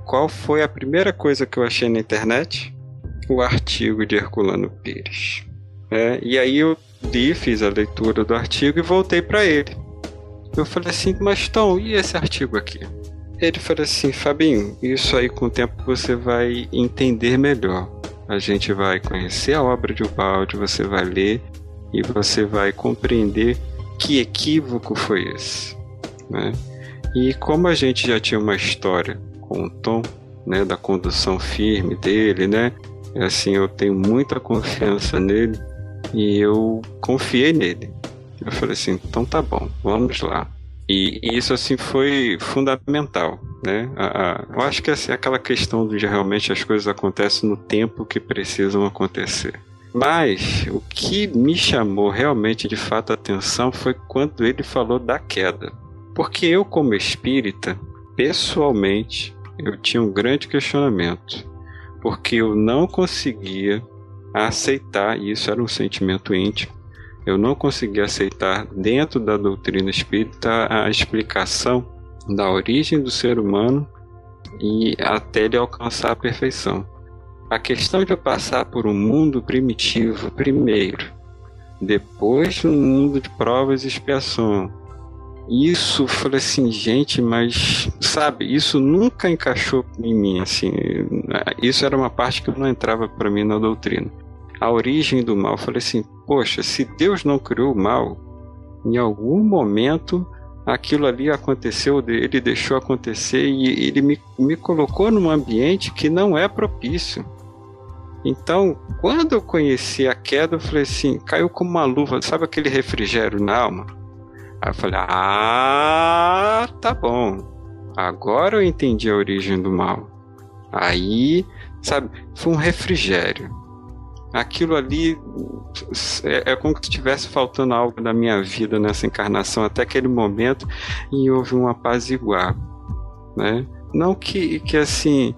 qual foi a primeira coisa que eu achei na internet? O artigo de Herculano Pires. É, e aí eu li, fiz a leitura do artigo e voltei para ele. Eu falei assim, mas Tom, e esse artigo aqui? Ele falou assim, Fabinho, isso aí com o tempo você vai entender melhor. A gente vai conhecer a obra de Ubaldi, você vai ler e você vai compreender que equívoco foi esse. Né? E como a gente já tinha uma história com o tom, né, da condução firme dele, né? É assim, eu tenho muita confiança nele e eu confiei nele. Eu falei assim, então tá bom, vamos lá. E, isso assim foi fundamental, né? A, a, eu acho que assim, aquela questão de realmente as coisas acontecem no tempo que precisam acontecer. Mas o que me chamou realmente de fato a atenção foi quando ele falou da queda. Porque eu, como espírita, pessoalmente, eu tinha um grande questionamento, porque eu não conseguia aceitar, e isso era um sentimento íntimo, eu não conseguia aceitar dentro da doutrina espírita a explicação da origem do ser humano e até ele alcançar a perfeição. A questão de eu passar por um mundo primitivo primeiro, depois um mundo de provas e expiação, isso, falei assim, gente, mas sabe, isso nunca encaixou em mim, assim, isso era uma parte que não entrava para mim na doutrina. A origem do mal, falei assim, poxa, se Deus não criou o mal, em algum momento aquilo ali aconteceu, ele deixou acontecer e ele me, me colocou num ambiente que não é propício. Então, quando eu conheci a queda, eu falei assim, caiu como uma luva, sabe aquele refrigério na alma? Aí eu falei: Ah, tá bom. Agora eu entendi a origem do mal. Aí, sabe, foi um refrigério. Aquilo ali é, é como se estivesse faltando algo da minha vida nessa encarnação até aquele momento e houve um apaziguar, né? Não que, que assim,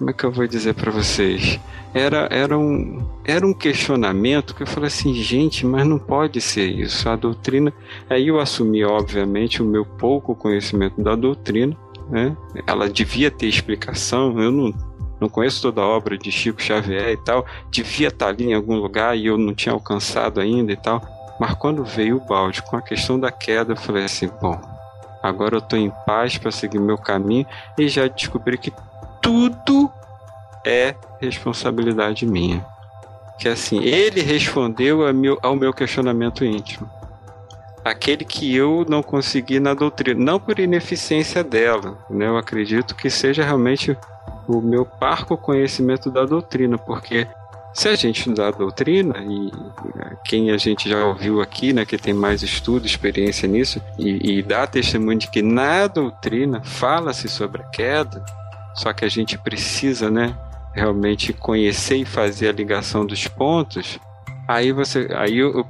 como é que eu vou dizer para vocês? era, era, um, era um questionamento que eu falei assim, gente, mas não pode ser isso. A doutrina. Aí eu assumi, obviamente, o meu pouco conhecimento da doutrina, né? Ela devia ter explicação, eu não, não conheço toda a obra de Chico Xavier e tal, devia estar ali em algum lugar e eu não tinha alcançado ainda e tal. Mas quando veio o balde com a questão da queda, eu falei assim: bom, agora eu estou em paz para seguir meu caminho e já descobri que tudo é responsabilidade minha. Que assim, ele respondeu ao meu questionamento íntimo. Aquele que eu não consegui na doutrina, não por ineficiência dela, né? Eu acredito que seja realmente o meu parco conhecimento da doutrina, porque se a gente estudar a doutrina, e quem a gente já ouviu aqui, né, que tem mais estudo, experiência nisso, e, e dá testemunho de que na doutrina fala-se sobre a queda, só que a gente precisa, né, realmente conhecer e fazer a ligação dos pontos, aí você aí eu, eu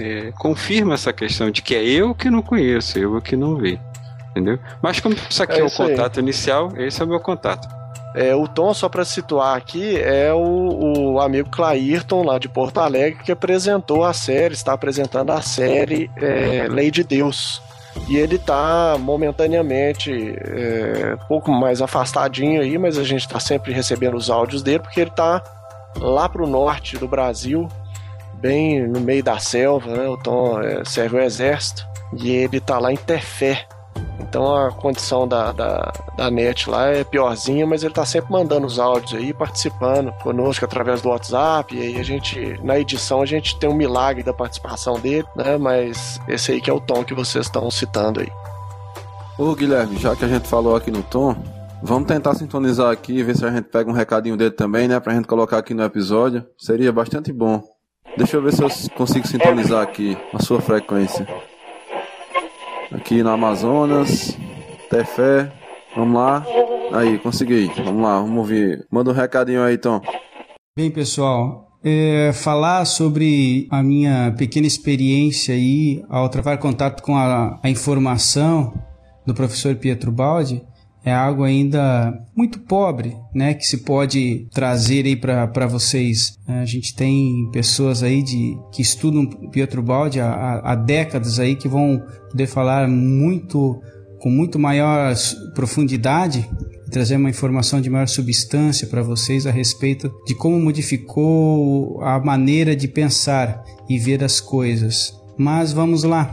é, confirma essa questão de que é eu que não conheço, eu que não vi. Entendeu? Mas como isso aqui é, é o contato aí. inicial, esse é o meu contato. É, o Tom, só para situar aqui, é o, o, amigo Clairton, lá de Porto Alegre, que apresentou a série, está apresentando a série é, Lei de Deus. E ele está momentaneamente é, um pouco mais afastadinho aí, mas a gente está sempre recebendo os áudios dele, porque ele está lá para o norte do Brasil, bem no meio da selva, né? O Tom é, serve o exército, e ele está lá em Tefé, então a condição da, da, da, net lá é piorzinha, mas ele tá sempre mandando os áudios aí, participando conosco através do WhatsApp. E aí a gente, na edição, a gente tem um milagre da participação dele, né? Mas esse aí que é o tom que vocês estão citando aí. Ô Guilherme, já que a gente falou aqui no tom, vamos tentar sintonizar aqui, ver se a gente pega um recadinho dele também, né? Pra gente colocar aqui no episódio. Seria bastante bom. Deixa eu ver se eu consigo sintonizar aqui a sua frequência aqui no Amazonas, Tefé. Vamos lá. Aí, consegui. Vamos lá, vamos ouvir. Manda um recadinho aí, Tom. Bem, pessoal, é, falar sobre a minha pequena experiência aí ao travar contato com a, a informação do professor Pietro Baldi é algo ainda muito pobre, né, que se pode trazer aí para vocês. A gente tem pessoas aí de que estudam Pietro Baldi há, há décadas aí que vão poder falar muito com muito maior profundidade trazer uma informação de maior substância para vocês a respeito de como modificou a maneira de pensar e ver as coisas. Mas vamos lá,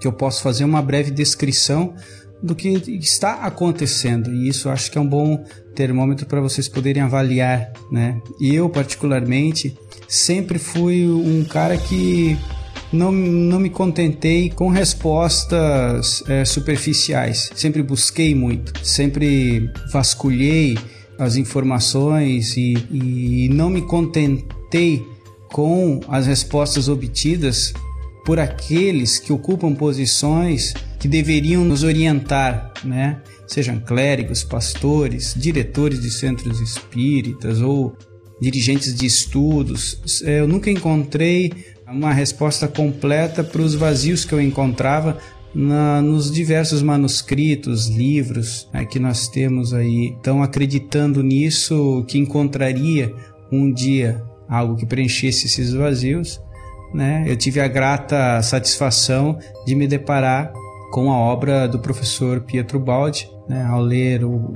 que eu posso fazer uma breve descrição do que está acontecendo e isso acho que é um bom termômetro para vocês poderem avaliar, né? E eu particularmente sempre fui um cara que não, não me contentei com respostas é, superficiais. Sempre busquei muito, sempre vasculhei as informações e, e não me contentei com as respostas obtidas por aqueles que ocupam posições que deveriam nos orientar, né? Sejam clérigos, pastores, diretores de centros espíritas ou dirigentes de estudos. Eu nunca encontrei uma resposta completa para os vazios que eu encontrava na, nos diversos manuscritos, livros né, que nós temos aí. Então, acreditando nisso, que encontraria um dia algo que preenchesse esses vazios, né, eu tive a grata satisfação de me deparar com a obra do professor Pietro Baldi, né, ao ler o,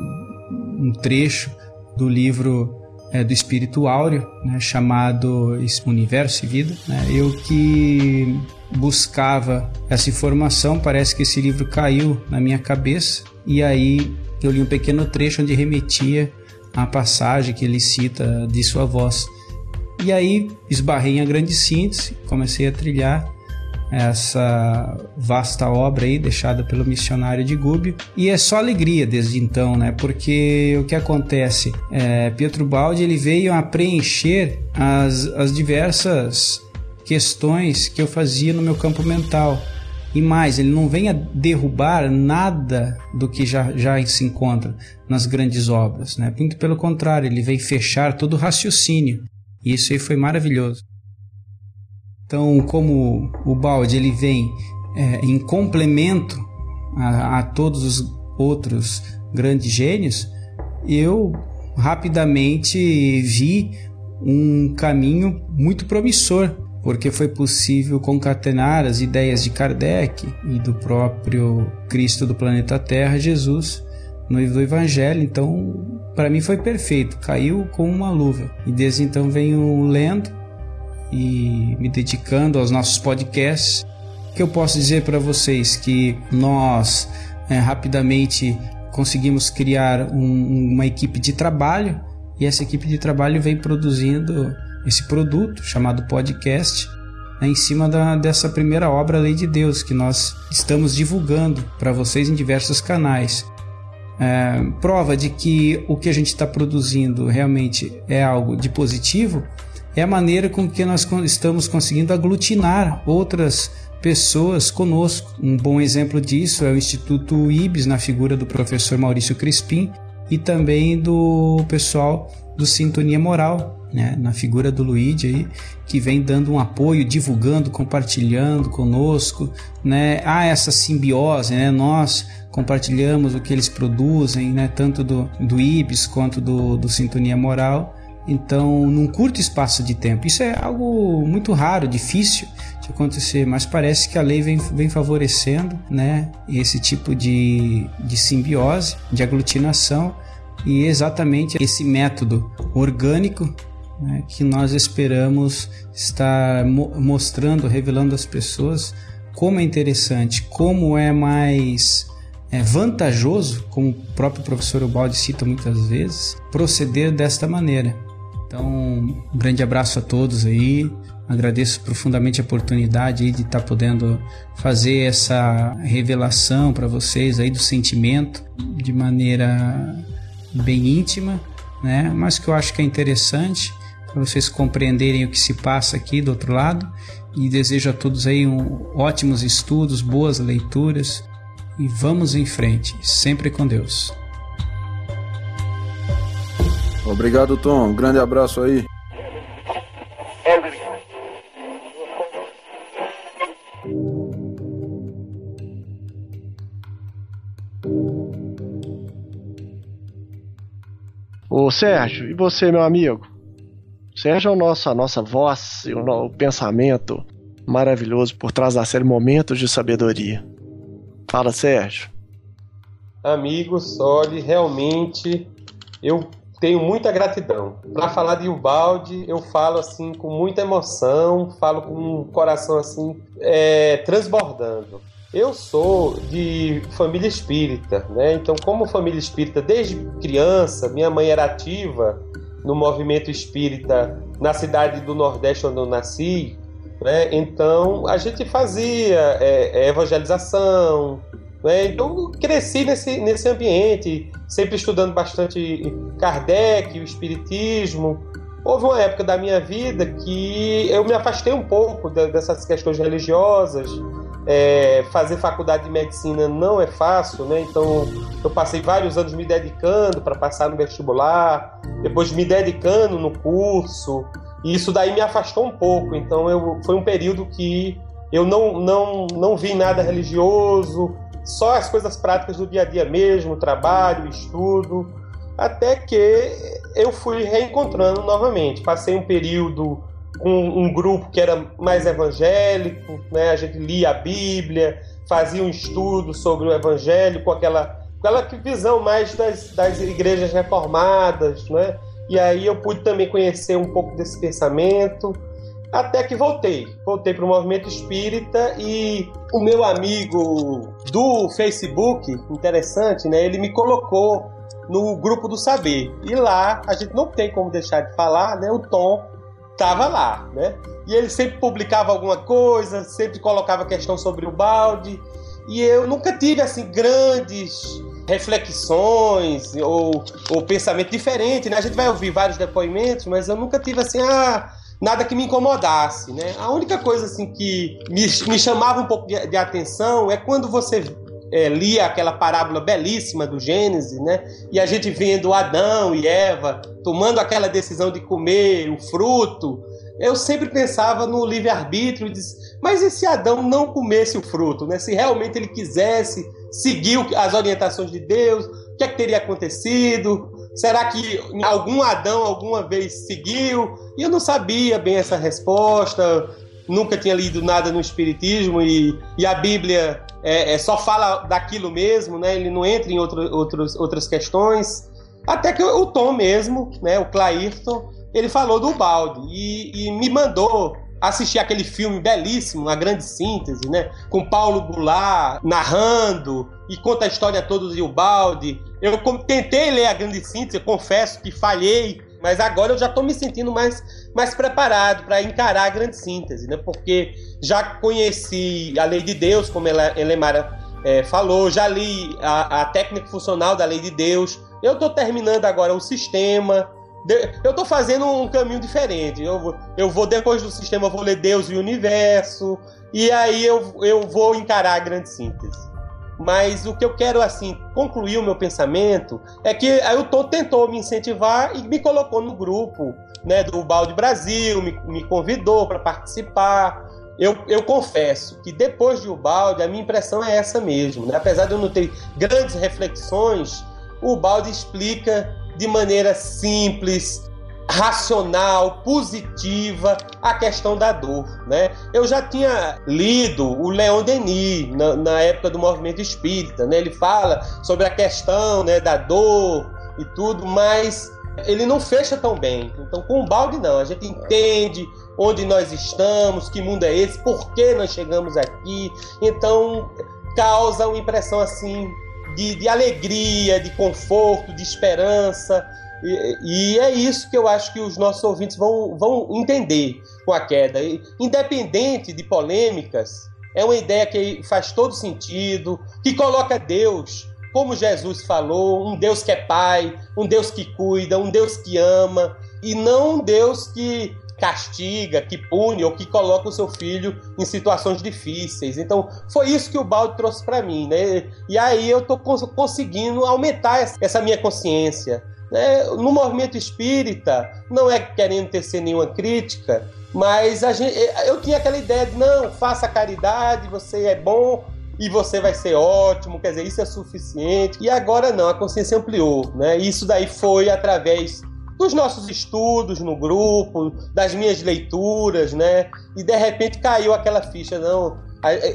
um trecho do livro é, do Espírito Áureo, né, chamado Universo e Vida. Né, eu que buscava essa informação, parece que esse livro caiu na minha cabeça e aí eu li um pequeno trecho onde remetia à passagem que ele cita de sua voz. E aí esbarrei em a grande síntese, comecei a trilhar essa vasta obra aí deixada pelo missionário de Gubbio e é só alegria desde então, né? Porque o que acontece, é, Pietro Baldi ele veio a preencher as, as diversas questões que eu fazia no meu campo mental. E mais, ele não vem a derrubar nada do que já, já se encontra nas grandes obras. Né? Muito pelo contrário, ele vem fechar todo o raciocínio. E isso aí foi maravilhoso. Então, como o balde ele vem é, em complemento a, a todos os outros grandes gênios, eu rapidamente vi um caminho muito promissor, porque foi possível concatenar as ideias de Kardec e do próprio Cristo do planeta Terra, Jesus, no do Evangelho. Então, para mim foi perfeito, caiu como uma luva. E desde então venho lendo e me dedicando aos nossos podcasts, que eu posso dizer para vocês que nós é, rapidamente conseguimos criar um, uma equipe de trabalho e essa equipe de trabalho vem produzindo esse produto chamado podcast né, em cima da, dessa primeira obra Lei de Deus que nós estamos divulgando para vocês em diversos canais. é, prova de que o que a gente está produzindo realmente é algo de positivo é a maneira com que nós estamos conseguindo aglutinar outras pessoas conosco. Um bom exemplo disso é o Instituto IBS, na figura do professor Maurício Crispim, e também do pessoal do Sintonia Moral, né, na figura do Luigi aí, que vem dando um apoio, divulgando, compartilhando conosco, né? Há essa simbiose, né? Nós compartilhamos o que eles produzem, né? Tanto do, do IBS quanto do, do Sintonia Moral. Então, num curto espaço de tempo. Isso é algo muito raro, difícil de acontecer, mas parece que a lei vem, vem favorecendo né, esse tipo de, de simbiose, de aglutinação, e exatamente esse método orgânico né, que nós esperamos estar mo mostrando, revelando às pessoas como é interessante, como é mais é vantajoso, como o próprio professor Ubaldi cita muitas vezes, proceder desta maneira. Então, um grande abraço a todos aí. Agradeço profundamente a oportunidade de estar podendo fazer essa revelação para vocês aí do sentimento de maneira bem íntima, né? Mas que eu acho que é interessante para vocês compreenderem o que se passa aqui do outro lado. E desejo a todos aí um, ótimos estudos, boas leituras e vamos em frente, sempre com Deus. Obrigado, Tom. Um grande abraço aí. Ô Sérgio, e você, meu amigo? Sérgio é o nosso, a nossa voz e o, o pensamento maravilhoso por trás da série Momentos de Sabedoria. Fala, Sérgio. Amigos, olhe, realmente eu tenho muita gratidão. Para falar de Ubaldi, eu falo assim com muita emoção, falo com um coração assim é, transbordando. Eu sou de família espírita, né? Então, como família espírita desde criança, minha mãe era ativa no movimento espírita na cidade do Nordeste onde eu nasci, né? Então, a gente fazia é, evangelização, né? Então, cresci nesse, nesse ambiente, sempre estudando bastante Kardec, o Espiritismo. Houve uma época da minha vida que eu me afastei um pouco dessas questões religiosas, é, fazer faculdade de medicina não é fácil, né? Então eu passei vários anos me dedicando para passar no vestibular, depois me dedicando no curso, e isso daí me afastou um pouco. Então eu, foi um período que eu não, não, não vi nada religioso, só as coisas práticas do dia a dia mesmo, trabalho, estudo, até que eu fui reencontrando novamente. Passei um período um, um grupo que era mais evangélico, né? a gente lia a Bíblia, fazia um estudo sobre o Evangelho com aquela, aquela visão mais das, das igrejas reformadas, né? E aí eu pude também conhecer um pouco desse pensamento, até que voltei. Voltei para o movimento espírita e o meu amigo do Facebook, interessante, né? Ele me colocou no grupo do saber. E lá a gente não tem como deixar de falar, né? O Tom tava lá, né? E ele sempre publicava alguma coisa, sempre colocava questão sobre o balde, e eu nunca tive assim grandes reflexões ou, ou pensamento diferente, né? A gente vai ouvir vários depoimentos, mas eu nunca tive assim, ah, nada que me incomodasse, né? A única coisa assim que me, me chamava um pouco de, de atenção é quando você é, lia aquela parábola belíssima do Gênesis, né? E a gente vendo Adão e Eva tomando aquela decisão de comer o fruto, eu sempre pensava no livre-arbítrio mas e se Adão não comesse o fruto, né? Se realmente ele quisesse seguir as orientações de Deus, o que, é que teria acontecido? Será que algum Adão alguma vez seguiu? E eu não sabia bem essa resposta, nunca tinha lido nada no Espiritismo e, e a Bíblia é, é, só fala daquilo mesmo, né? Ele não entra em outro, outros, outras questões. Até que o Tom mesmo, né, o Clairton, ele falou do balde e, e me mandou assistir aquele filme belíssimo, A Grande Síntese, né? Com Paulo Goulart narrando e conta a história toda do Balde. Eu tentei ler A Grande Síntese, confesso que falhei, mas agora eu já estou me sentindo mais, mais preparado para encarar a Grande Síntese, né? Porque já conheci a lei de Deus, como ela, Elemara é, falou, já li a, a técnica funcional da lei de Deus. Eu estou terminando agora o sistema. Eu estou fazendo um caminho diferente. Eu eu vou, depois do sistema, eu vou ler Deus e o Universo. E aí eu, eu vou encarar a grande síntese. Mas o que eu quero, assim, concluir o meu pensamento é que aí o Tom tentou me incentivar e me colocou no grupo né, do Balde Brasil, me, me convidou para participar. Eu, eu confesso que depois de Ubalde, a minha impressão é essa mesmo. Né? Apesar de eu não ter grandes reflexões, o Balde explica de maneira simples, racional, positiva a questão da dor, né? Eu já tinha lido o Leon Denis na, na, época do movimento espírita, né? Ele fala sobre a questão, né, da dor e tudo, mas ele não fecha tão bem. Então, com o balde não, a gente entende onde nós estamos, que mundo é esse, por que nós chegamos aqui. Então, causa uma impressão assim de, de alegria, de conforto, de esperança. E, e, é isso que eu acho que os nossos ouvintes vão, vão entender com a queda. Independente de polêmicas, é uma ideia que faz todo sentido, que coloca Deus, como Jesus falou, um Deus que é Pai, um Deus que cuida, um Deus que ama, e não um Deus que castiga, que pune ou que coloca o seu filho em situações difíceis. Então, foi isso que o balde trouxe para mim, né? E aí eu tô conseguindo aumentar essa minha consciência. Né? No movimento espírita, não é querendo tecer nenhuma crítica, mas gente, eu tinha aquela ideia de não, faça caridade, você é bom e você vai ser ótimo, quer dizer, isso é suficiente. E agora não, a consciência ampliou, né? Isso daí foi através dos nossos estudos no grupo, das minhas leituras, né? E de repente caiu aquela ficha, não,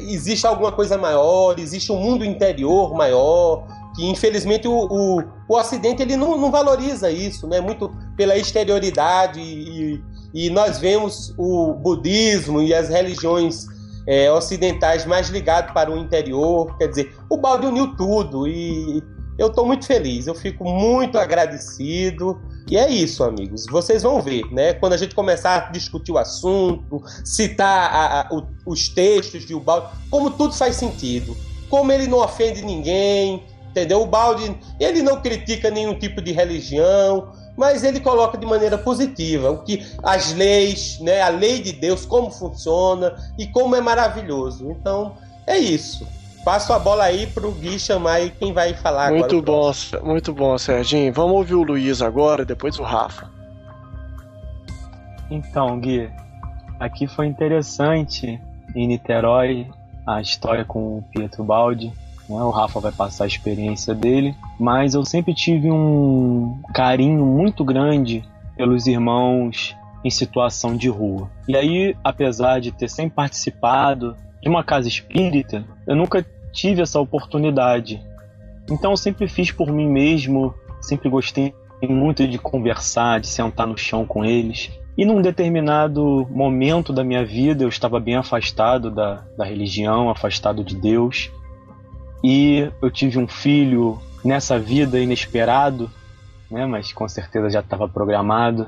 existe alguma coisa maior, existe um mundo interior maior, que infelizmente o, o, o Ocidente ele não, não, valoriza isso, né? Muito pela exterioridade e, e nós vemos o budismo e as religiões é, ocidentais mais ligados para o interior, quer dizer, o balde uniu tudo e eu estou muito feliz, eu fico muito agradecido. E é isso, amigos. Vocês vão ver, né? Quando a gente começar a discutir o assunto, citar a, a, o, os textos de Ubaldi, como tudo faz sentido. Como ele não ofende ninguém, entendeu? O Balde, ele não critica nenhum tipo de religião, mas ele coloca de maneira positiva o que as leis, né? A lei de Deus, como funciona e como é maravilhoso. Então, é isso. Passo a bola aí pro Gui chamar aí quem vai falar muito agora. Muito bom, muito bom, Serginho. Vamos ouvir o Luiz agora, depois o Rafa. Então, Gui, aqui foi interessante em Niterói a história com o Pietro Baldi. Né? O Rafa vai passar a experiência dele, mas eu sempre tive um carinho muito grande pelos irmãos em situação de rua. E aí, apesar de ter sempre participado de uma casa espírita, eu nunca tive essa oportunidade. Então eu sempre fiz por mim mesmo, sempre gostei muito de conversar, de sentar no chão com eles. E num determinado momento da minha vida eu estava bem afastado da, da religião, afastado de Deus. E eu tive um filho nessa vida inesperado, né, mas com certeza já estava programado.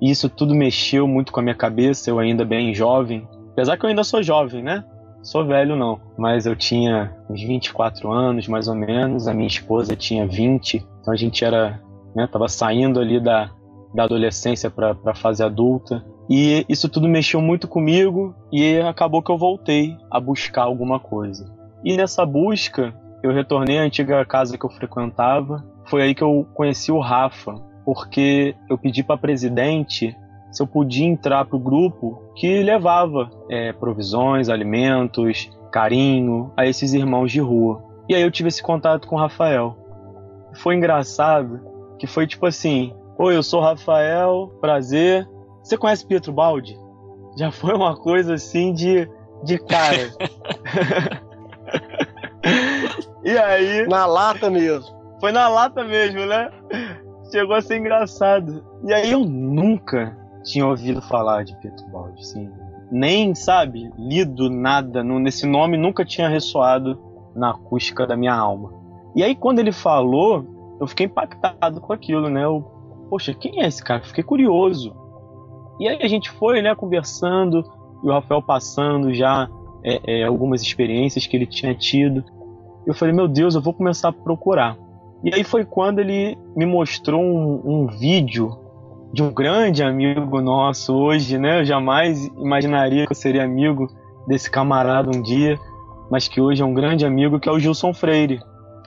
E isso tudo mexeu muito com a minha cabeça, eu ainda bem jovem. Apesar que eu ainda sou jovem, né? Sou velho não, mas eu tinha uns 24 anos mais ou menos, a minha esposa tinha 20, então a gente era, né, tava saindo ali da, da adolescência para a fase adulta. E isso tudo mexeu muito comigo e acabou que eu voltei a buscar alguma coisa. E nessa busca, eu retornei à antiga casa que eu frequentava. Foi aí que eu conheci o Rafa, porque eu pedi para presidente se eu podia entrar para o grupo que levava é, provisões, alimentos, carinho a esses irmãos de rua. E aí eu tive esse contato com o Rafael. Foi engraçado que foi tipo assim: Oi, eu sou o Rafael, prazer. Você conhece Pietro Baldi? Já foi uma coisa assim de, de cara. e aí. Na lata mesmo. Foi na lata mesmo, né? Chegou a ser engraçado. E aí eu nunca tinha ouvido falar de Pietro Baldi, assim. Nem, sabe, lido nada nesse nome, nunca tinha ressoado na acústica da minha alma. E aí, quando ele falou, eu fiquei impactado com aquilo, né? Eu, Poxa, quem é esse cara? Fiquei curioso. E aí a gente foi, né, conversando, e o Rafael passando já é, é, algumas experiências que ele tinha tido. Eu falei, meu Deus, eu vou começar a procurar. E aí foi quando ele me mostrou um, um vídeo de um grande amigo nosso hoje, né? Eu jamais imaginaria que eu seria amigo desse camarada um dia, mas que hoje é um grande amigo, que é o Gilson Freire,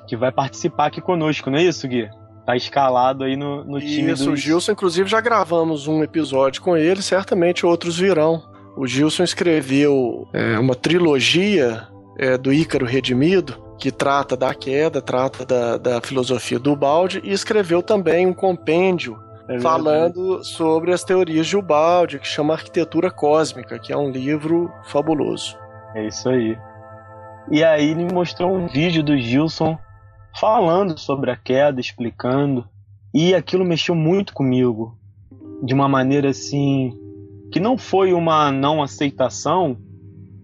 que vai participar aqui conosco, não é isso, Gui? Tá escalado aí no, no time Isso, dos... o Gilson, inclusive, já gravamos um episódio com ele, certamente outros virão. O Gilson escreveu é, uma trilogia é, do Ícaro Redimido, que trata da queda, trata da, da filosofia do balde, e escreveu também um compêndio É falando sobre as teorias de Ubaldi, que chama Arquitetura Cósmica, que é um livro fabuloso. É isso aí. E aí ele mostrou um vídeo do Gilson falando sobre a queda, explicando. E aquilo mexeu muito comigo. De uma maneira assim. Que não foi uma não aceitação,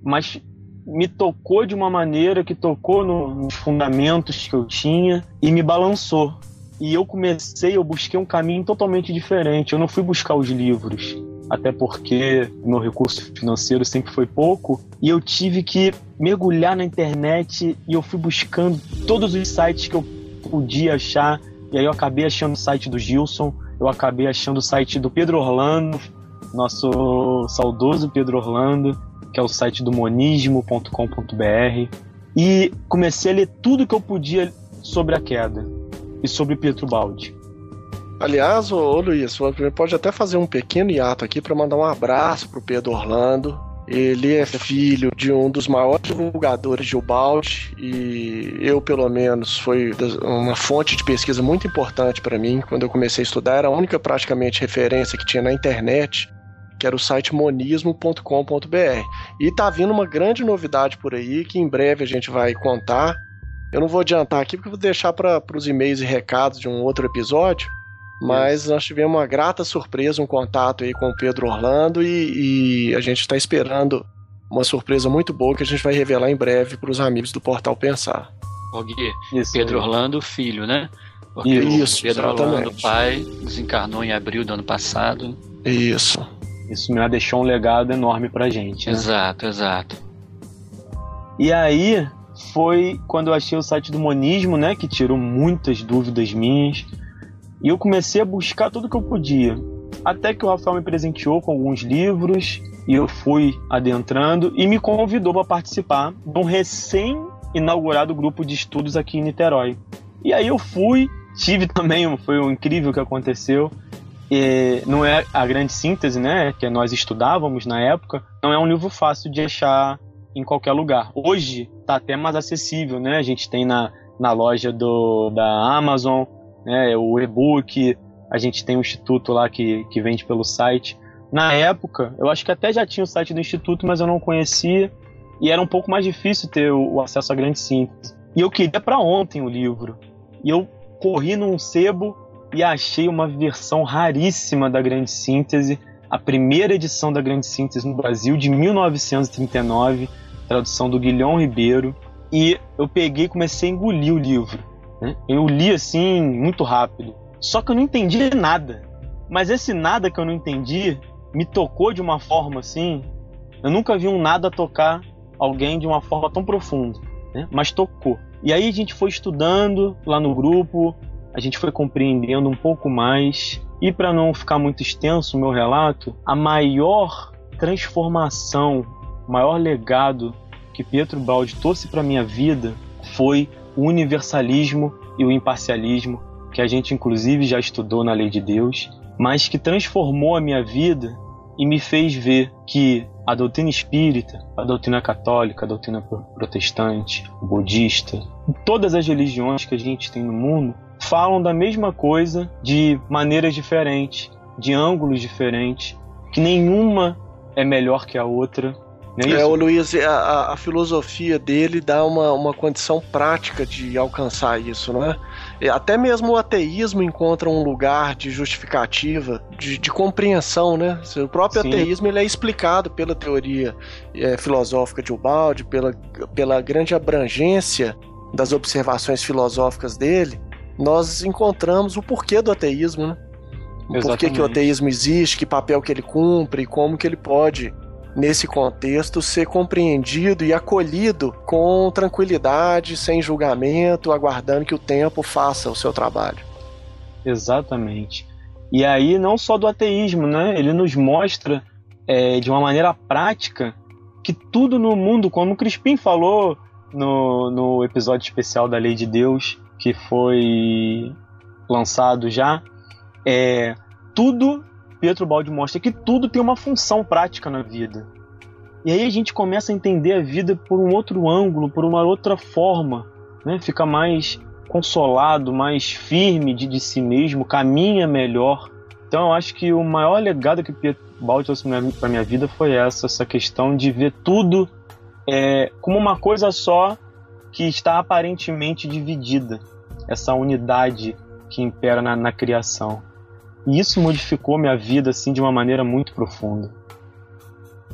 mas me tocou de uma maneira que tocou no- nos fundamentos que eu tinha e me balançou. E eu comecei, eu busquei um caminho totalmente diferente. Eu não fui buscar os livros, até porque meu recurso financeiro sempre foi pouco, e eu tive que mergulhar na internet e eu fui buscando todos os sites que eu podia achar. E aí eu acabei achando o site do Gilson, eu acabei achando o site do Pedro Orlando, nosso saudoso Pedro Orlando, que é o site do monismo.com.br. E comecei a ler tudo que eu podia sobre a queda e sobre Pietro Baldi. Aliás, ô, Luiz, pode até fazer um pequeno hiato aqui para mandar um abraço pro Pedro Orlando. Ele é filho de um dos maiores divulgadores de Ubaldi e eu, pelo menos, foi uma fonte de pesquisa muito importante para mim. Quando eu comecei a estudar, era a única praticamente referência que tinha na internet, que era o site monismo.com.br. E tá vindo uma grande novidade por aí que em breve a gente vai contar. Eu não vou adiantar aqui porque eu vou deixar para os e-mails e recados de um outro episódio. Mas nós tivemos uma grata surpresa, um contato aí com o Pedro Orlando e, e a gente está esperando uma surpresa muito boa que a gente vai revelar em breve para os amigos do Portal Pensar. Ô, Gui, Pedro Orlando, filho, né? Porque Isso, o Pedro exatamente. Orlando, pai, desencarnou em abril do ano passado. Isso. Isso me deixou um legado enorme pra gente. né? Exato, exato. E aí foi quando eu achei o site do Monismo, né, que tirou muitas dúvidas minhas. E eu comecei a buscar tudo que eu podia. Até que o Rafael me presenteou com alguns livros e eu fui adentrando e me convidou para participar de um recém-inaugurado grupo de estudos aqui em Niterói. E aí eu fui, tive também, foi um incrível que aconteceu. Não é a grande síntese, né, que nós estudávamos na época, não é um livro fácil de achar em qualquer lugar. Hoje tá até mais acessível, né? A gente tem na, na loja do, da Amazon, né? O e-book, a gente tem o instituto lá que, que vende pelo site. Na época, eu acho que até já tinha o site do instituto, mas eu não conhecia e era um pouco mais difícil ter o, o acesso à grande síntese. E eu queria para ontem o livro. E eu corri num sebo e achei uma versão raríssima da grande síntese, a primeira edição da grande síntese no Brasil de 1939, tradução do Guilhom Ribeiro. E eu peguei e comecei a engolir o livro. né? Eu li assim muito rápido. Só que eu não entendi nada. Mas esse nada que eu não entendi me tocou de uma forma assim. Eu nunca vi um nada tocar alguém de uma forma tão profunda, né? mas tocou. E aí a gente foi estudando lá no grupo, a gente foi compreendendo um pouco mais. E para não ficar muito extenso o meu relato, a maior transformação, o maior legado que Pietro Baldi trouxe para minha vida foi o universalismo e o imparcialismo, que a gente inclusive já estudou na Lei de Deus, mas que transformou a minha vida e me fez ver que a doutrina espírita, a doutrina católica, a doutrina pro- protestante, budista, todas as religiões que a gente tem no mundo falam da mesma coisa de maneiras diferentes, de ângulos diferentes, que nenhuma é melhor que a outra. É É, o Luiz, a, a- filosofia dele dá uma, uma condição prática de alcançar isso, não é? E Até mesmo o ateísmo encontra um lugar de justificativa, de, de compreensão, né? O próprio Sim. ateísmo ele é explicado pela teoria é, filosófica de Ubaldi, pela, pela grande abrangência das observações filosóficas dele, nós encontramos o porquê do ateísmo, né? O porquê que o ateísmo existe, que papel que ele cumpre, e como que ele pode nesse contexto, ser compreendido e acolhido com tranquilidade, sem julgamento, aguardando que o tempo faça o seu trabalho. Exatamente. E aí, não só do ateísmo, né? Ele nos mostra é, de uma maneira prática que tudo no mundo, como o Crispim falou no, no episódio especial da Lei de Deus, que foi lançado já, é, tudo, Pietro Baldi mostra que tudo tem uma função prática na vida. E aí a gente começa a entender a vida por um outro ângulo, por uma outra forma, né? Fica mais consolado, mais firme de, de si mesmo, caminha melhor. Então eu acho que o maior legado que Pietro Baldi trouxe para minha vida foi essa, essa questão de ver tudo é, como uma coisa só que está aparentemente dividida, essa unidade que impera na, na criação. E isso modificou minha vida assim de uma maneira muito profunda.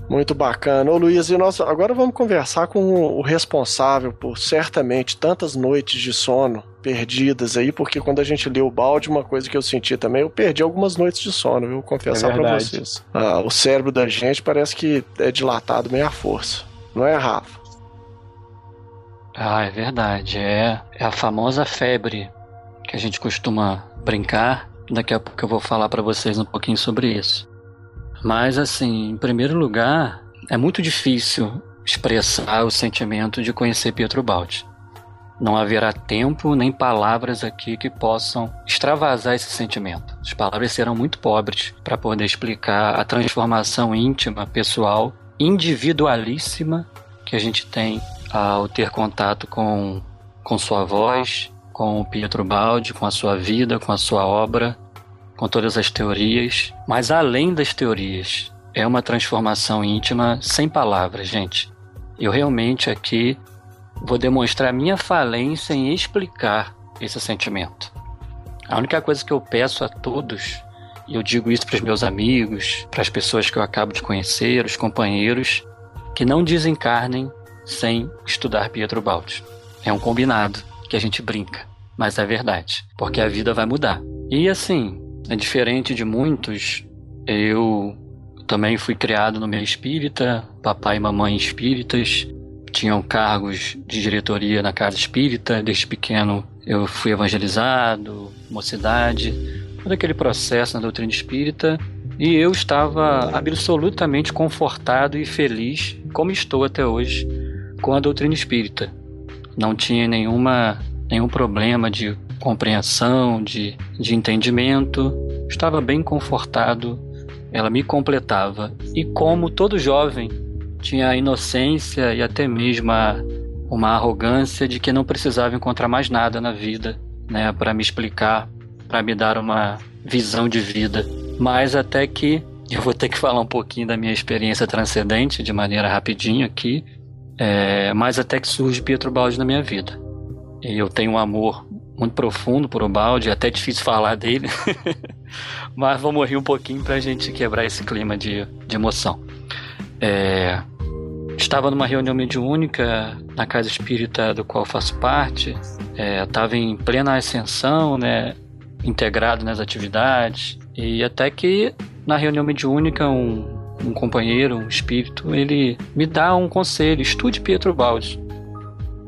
Muito bacana. Ô Luiz, e nós agora vamos conversar com o responsável por certamente tantas noites de sono perdidas aí, porque quando a gente lê o balde, uma coisa que eu senti também, eu perdi algumas noites de sono, viu? Confessar é para vocês. Ah, o cérebro da gente parece que é dilatado meio à força. Não é, Rafa? Ah, é verdade. É, é a famosa febre que a gente costuma brincar. Daqui a pouco eu vou falar para vocês um pouquinho sobre isso. Mas, assim, em primeiro lugar, é muito difícil expressar o sentimento de conhecer Pietro Baldi. Não haverá tempo nem palavras aqui que possam extravasar esse sentimento. As palavras serão muito pobres para poder explicar a transformação íntima, pessoal, individualíssima que a gente tem ao ter contato com, com sua voz, com o Pietro Baldi, com a sua vida, com a sua obra, com todas as teorias, mas além das teorias, é uma transformação íntima sem palavras, gente. Eu realmente aqui vou demonstrar minha falência em explicar esse sentimento. A única coisa que eu peço a todos, e eu digo isso para os meus amigos, para as pessoas que eu acabo de conhecer, os companheiros, que não desencarnem sem estudar Pietro Baldi. É um combinado que a gente brinca, mas é verdade, porque a vida vai mudar. E assim, é diferente de muitos, eu também fui criado no meio espírita, papai e mamãe espíritas, tinham cargos de diretoria na casa espírita, desde pequeno eu fui evangelizado, mocidade, todo aquele processo na doutrina espírita, e eu estava absolutamente confortado e feliz, como estou até hoje, com a doutrina espírita. Não tinha nenhuma, nenhum problema de compreensão, de, de entendimento. Estava bem confortado, ela me completava. E como todo jovem, tinha a inocência e até mesmo a, uma arrogância de que não precisava encontrar mais nada na vida, né, para me explicar, para me dar uma visão de vida. Mas até que eu vou ter que falar um pouquinho da minha experiência transcendente de maneira rapidinho aqui, é, mas até que surge Pietro Baldi na minha vida. E eu tenho um amor muito profundo por o balde, é até difícil falar dele, mas vou morrer um pouquinho para a gente quebrar esse clima de, de emoção. É, estava numa reunião mediúnica na casa espírita do qual faço parte, estava é, em plena ascensão, né, integrado nas atividades, e até que na reunião mediúnica um, um companheiro, um espírito, ele me dá um conselho, estude Pietro Baldi.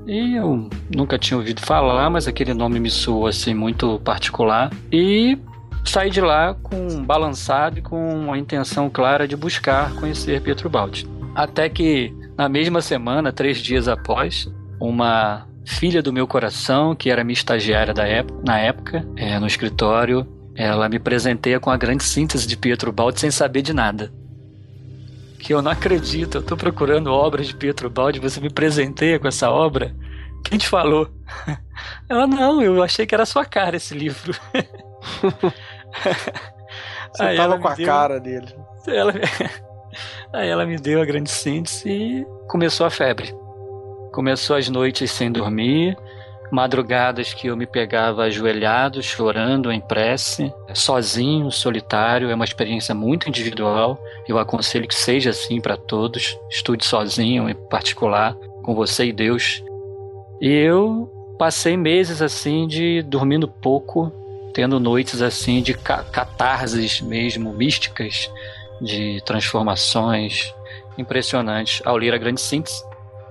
E eu nunca tinha ouvido falar, mas aquele nome me soou assim muito particular. E saí de lá com balançado e com a intenção clara de buscar conhecer Pietro Baldi. Até que na mesma semana, três dias após, uma filha do meu coração, que era minha estagiária da época, na época, é, no escritório, ela me presenteia com a grande síntese de Pietro Baldi sem saber de nada que eu não acredito, eu tô procurando obras de Pietro Baldi, você me presenteia com essa obra? Quem te falou? Ela, não, eu achei que era sua cara esse livro. Você Aí tava com a deu... cara dele. Ela... Aí ela me deu a grande síntese e começou a febre. Começou as noites sem dormir, madrugadas que eu me pegava ajoelhado, chorando em prece, sozinho, solitário, é uma experiência muito individual. Eu aconselho que seja assim para todos. Estude sozinho, em particular, com você e Deus. E eu passei meses assim de dormindo pouco, tendo noites assim de catarses mesmo místicas, de transformações, impressionante ao ler a grande síntese.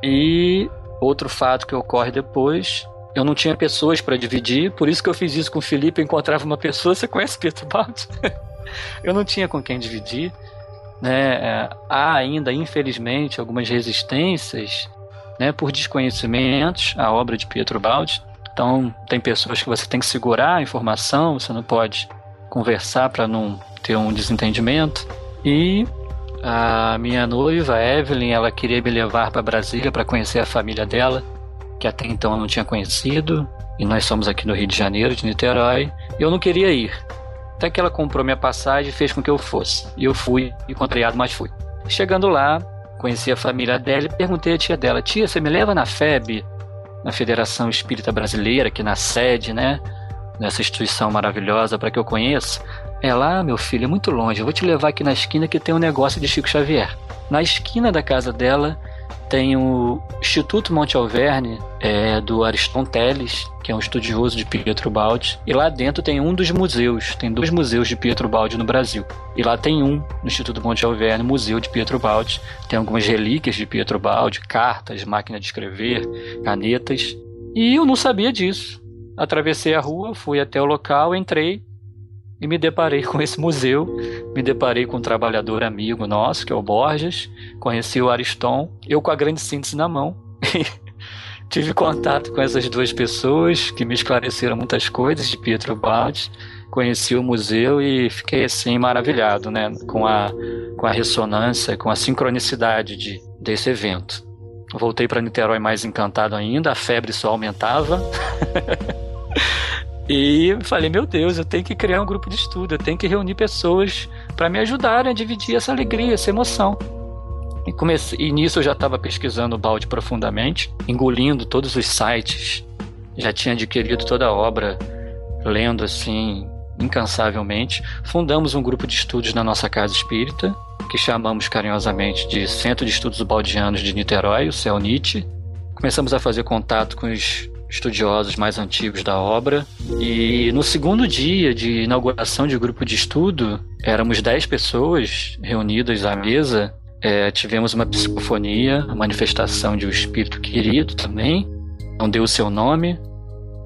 E outro fato que ocorre depois, eu não tinha pessoas para dividir, por isso que eu fiz isso com o Felipe, eu encontrava uma pessoa, você conhece Pietro Baldi? eu não tinha com quem dividir. Né? É, há ainda, infelizmente, algumas resistências né, por desconhecimentos à obra de Pietro Baldi. Então, tem pessoas que você tem que segurar a informação, você não pode conversar para não ter um desentendimento. E a minha noiva, Evelyn, ela queria me levar para Brasília para conhecer a família dela, que até então eu não tinha conhecido. E nós somos aqui no Rio de Janeiro, de Niterói. E eu não queria ir. Até que ela comprou minha passagem e fez com que eu fosse. E eu fui, e contrariado, mas fui. Chegando lá, conheci a família dela e perguntei à tia dela: Tia, você me leva na FEB, na Federação Espírita Brasileira, aqui na sede, né? Nessa instituição maravilhosa para que eu conheça? Ela, ah, meu filho, é muito longe, eu vou te levar aqui na esquina que tem um negócio de Chico Xavier. Na esquina da casa dela tem o Instituto Monte Alverne, é, do Ariston Teles, que é um estudioso de Pietro Baldi. E lá dentro tem um dos museus, tem dois museus de Pietro Baldi no Brasil. E lá tem um, no Instituto Monte Alverne, Museu de Pietro Baldi. Tem algumas relíquias de Pietro Baldi, cartas, máquina de escrever, canetas. E eu não sabia disso. Atravessei a rua, fui até o local, entrei, e me deparei com esse museu, me deparei com um trabalhador amigo nosso, que é o Borges, conheci o Ariston, eu com a grande síntese na mão. Tive contato com essas duas pessoas que me esclareceram muitas coisas de Pietro Baldi. Conheci o museu e fiquei assim maravilhado, né, com a com a ressonância, com a sincronicidade de, desse evento. Voltei para Niterói mais encantado ainda, a febre só aumentava. E falei, meu Deus, eu tenho que criar um grupo de estudo, eu tenho que reunir pessoas para me ajudarem a dividir essa alegria, essa emoção. E, comecei, e nisso eu já estava pesquisando o balde profundamente, engolindo todos os sites, já tinha adquirido toda a obra, lendo assim incansavelmente. Fundamos um grupo de estudos na nossa casa espírita, que chamamos carinhosamente de Centro de Estudos Baldianos de Niterói, o CELNIT. Começamos a fazer contato com os estudiosos mais antigos da obra. E no segundo dia de inauguração de grupo de estudo, éramos 10 pessoas reunidas à mesa. É, tivemos uma psicofonia, a manifestação de um espírito querido também. Não deu o seu nome,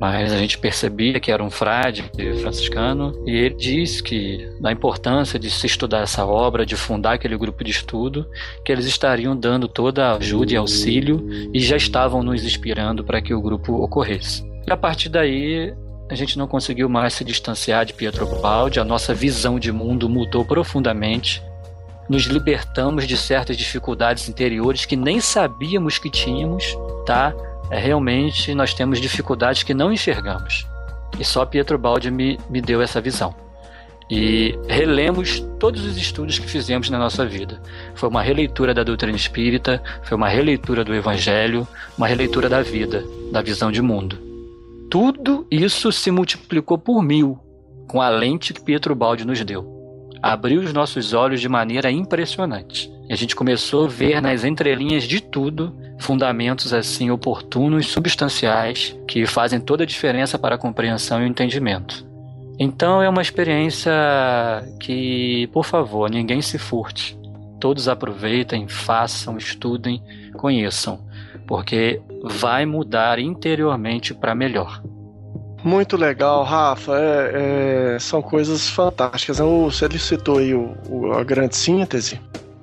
mas a gente percebia que era um frade franciscano e ele disse que da importância de se estudar essa obra, de fundar aquele grupo de estudo, que eles estariam dando toda a ajuda e auxílio e já estavam nos inspirando para que o grupo ocorresse. E a partir daí a gente não conseguiu mais se distanciar de Pietro Baldi, a nossa visão de mundo mudou profundamente. Nos libertamos de certas dificuldades interiores que nem sabíamos que tínhamos, tá? É, realmente nós temos dificuldades que não enxergamos. E só Pietro Baldi me, me deu essa visão. E relemos todos os estudos que fizemos na nossa vida. Foi uma releitura da doutrina espírita, foi uma releitura do evangelho, uma releitura da vida, da visão de mundo. Tudo isso se multiplicou por mil com a lente que Pietro Baldi nos deu abriu os nossos olhos de maneira impressionante. A gente começou a ver nas entrelinhas de tudo fundamentos assim oportunos, substanciais, que fazem toda a diferença para a compreensão e o entendimento. Então é uma experiência que, por favor, ninguém se furte. Todos aproveitem, façam, estudem, conheçam, porque vai mudar interiormente para melhor. Muito legal, Rafa. É, é, são coisas fantásticas. Você citou aí o, o, a grande síntese.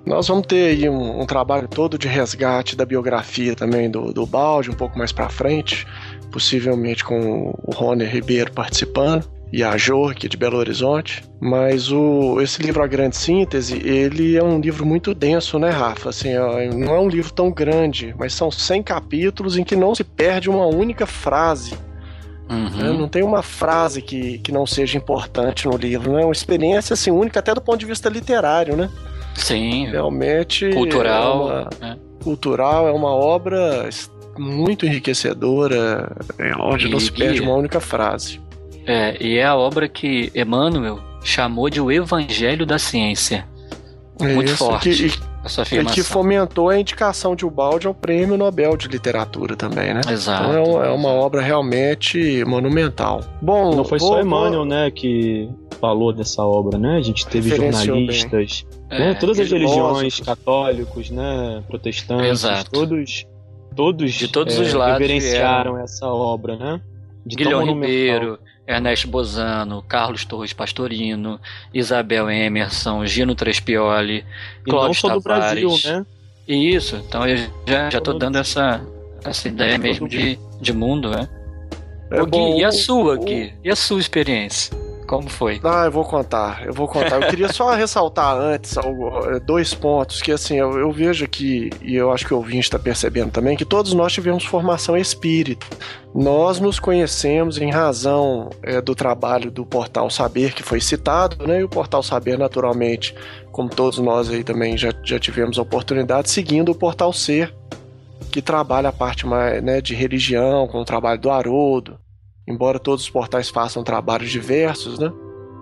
Nós vamos ter aí um, um, trabalho todo de resgate da biografia também do, do Balde, um pouco mais para frente, possivelmente com o Rony Ribeiro participando e a Jo aqui de Belo Horizonte. Mas o, esse livro A Grande Síntese, ele é um livro muito denso, né, Rafa? Assim, não é um livro tão grande, mas são 100 capítulos em que não se perde uma única frase Uhum. Né? Não tem uma frase que, que não seja importante no livro, né? É uma experiência assim, única até do ponto de vista literário, né? Sim. Realmente. Cultural. É uma, é. Cultural, é uma obra muito enriquecedora, é, onde e, não se perde uma única frase. É, e é a obra que Emmanuel chamou de o Evangelho da Ciência. Muito Isso, forte. Que, essa afirmação. que fomentou a indicação de Ubaldi ao Prêmio Nobel de Literatura também, né? Exato. Então é, é uma obra realmente monumental. Bom, não foi vou, só Emmanuel, vou... né, que falou dessa obra, né? A gente teve jornalistas, né? É, Todas as religiões, católicos, né? Protestantes, Exato. todos, todos De todos é, os lados reverenciaram essa obra, né? De Guilherme monumental. Ribeiro, Ernesto Bozano, Carlos Torres Pastorino, Isabel Emerson, Gino Trespioli, E não Clóvis do Tavares. Brasil, né? Isso, então eu já, já tô dando essa, essa ideia mesmo de, de mundo, né? É Gui, bom, e a o- sua, o- Gui? E a sua experiência? Como foi? Ah, eu vou contar, eu vou contar. Eu queria só ressaltar antes eh, dois pontos que assim, eu, eu vejo aqui, e eu acho que o ouvinte está percebendo também, que todos nós tivemos formação espírita. Nós nos conhecemos em razão eh, do trabalho do Portal Saber, que foi citado, né? E o Portal Saber, naturalmente, como todos nós aí também já, já tivemos a oportunidade, seguindo o Portal Ser, que trabalha a parte mais né, de religião, com o trabalho do Haroldo, embora todos os portais façam trabalhos diversos, né?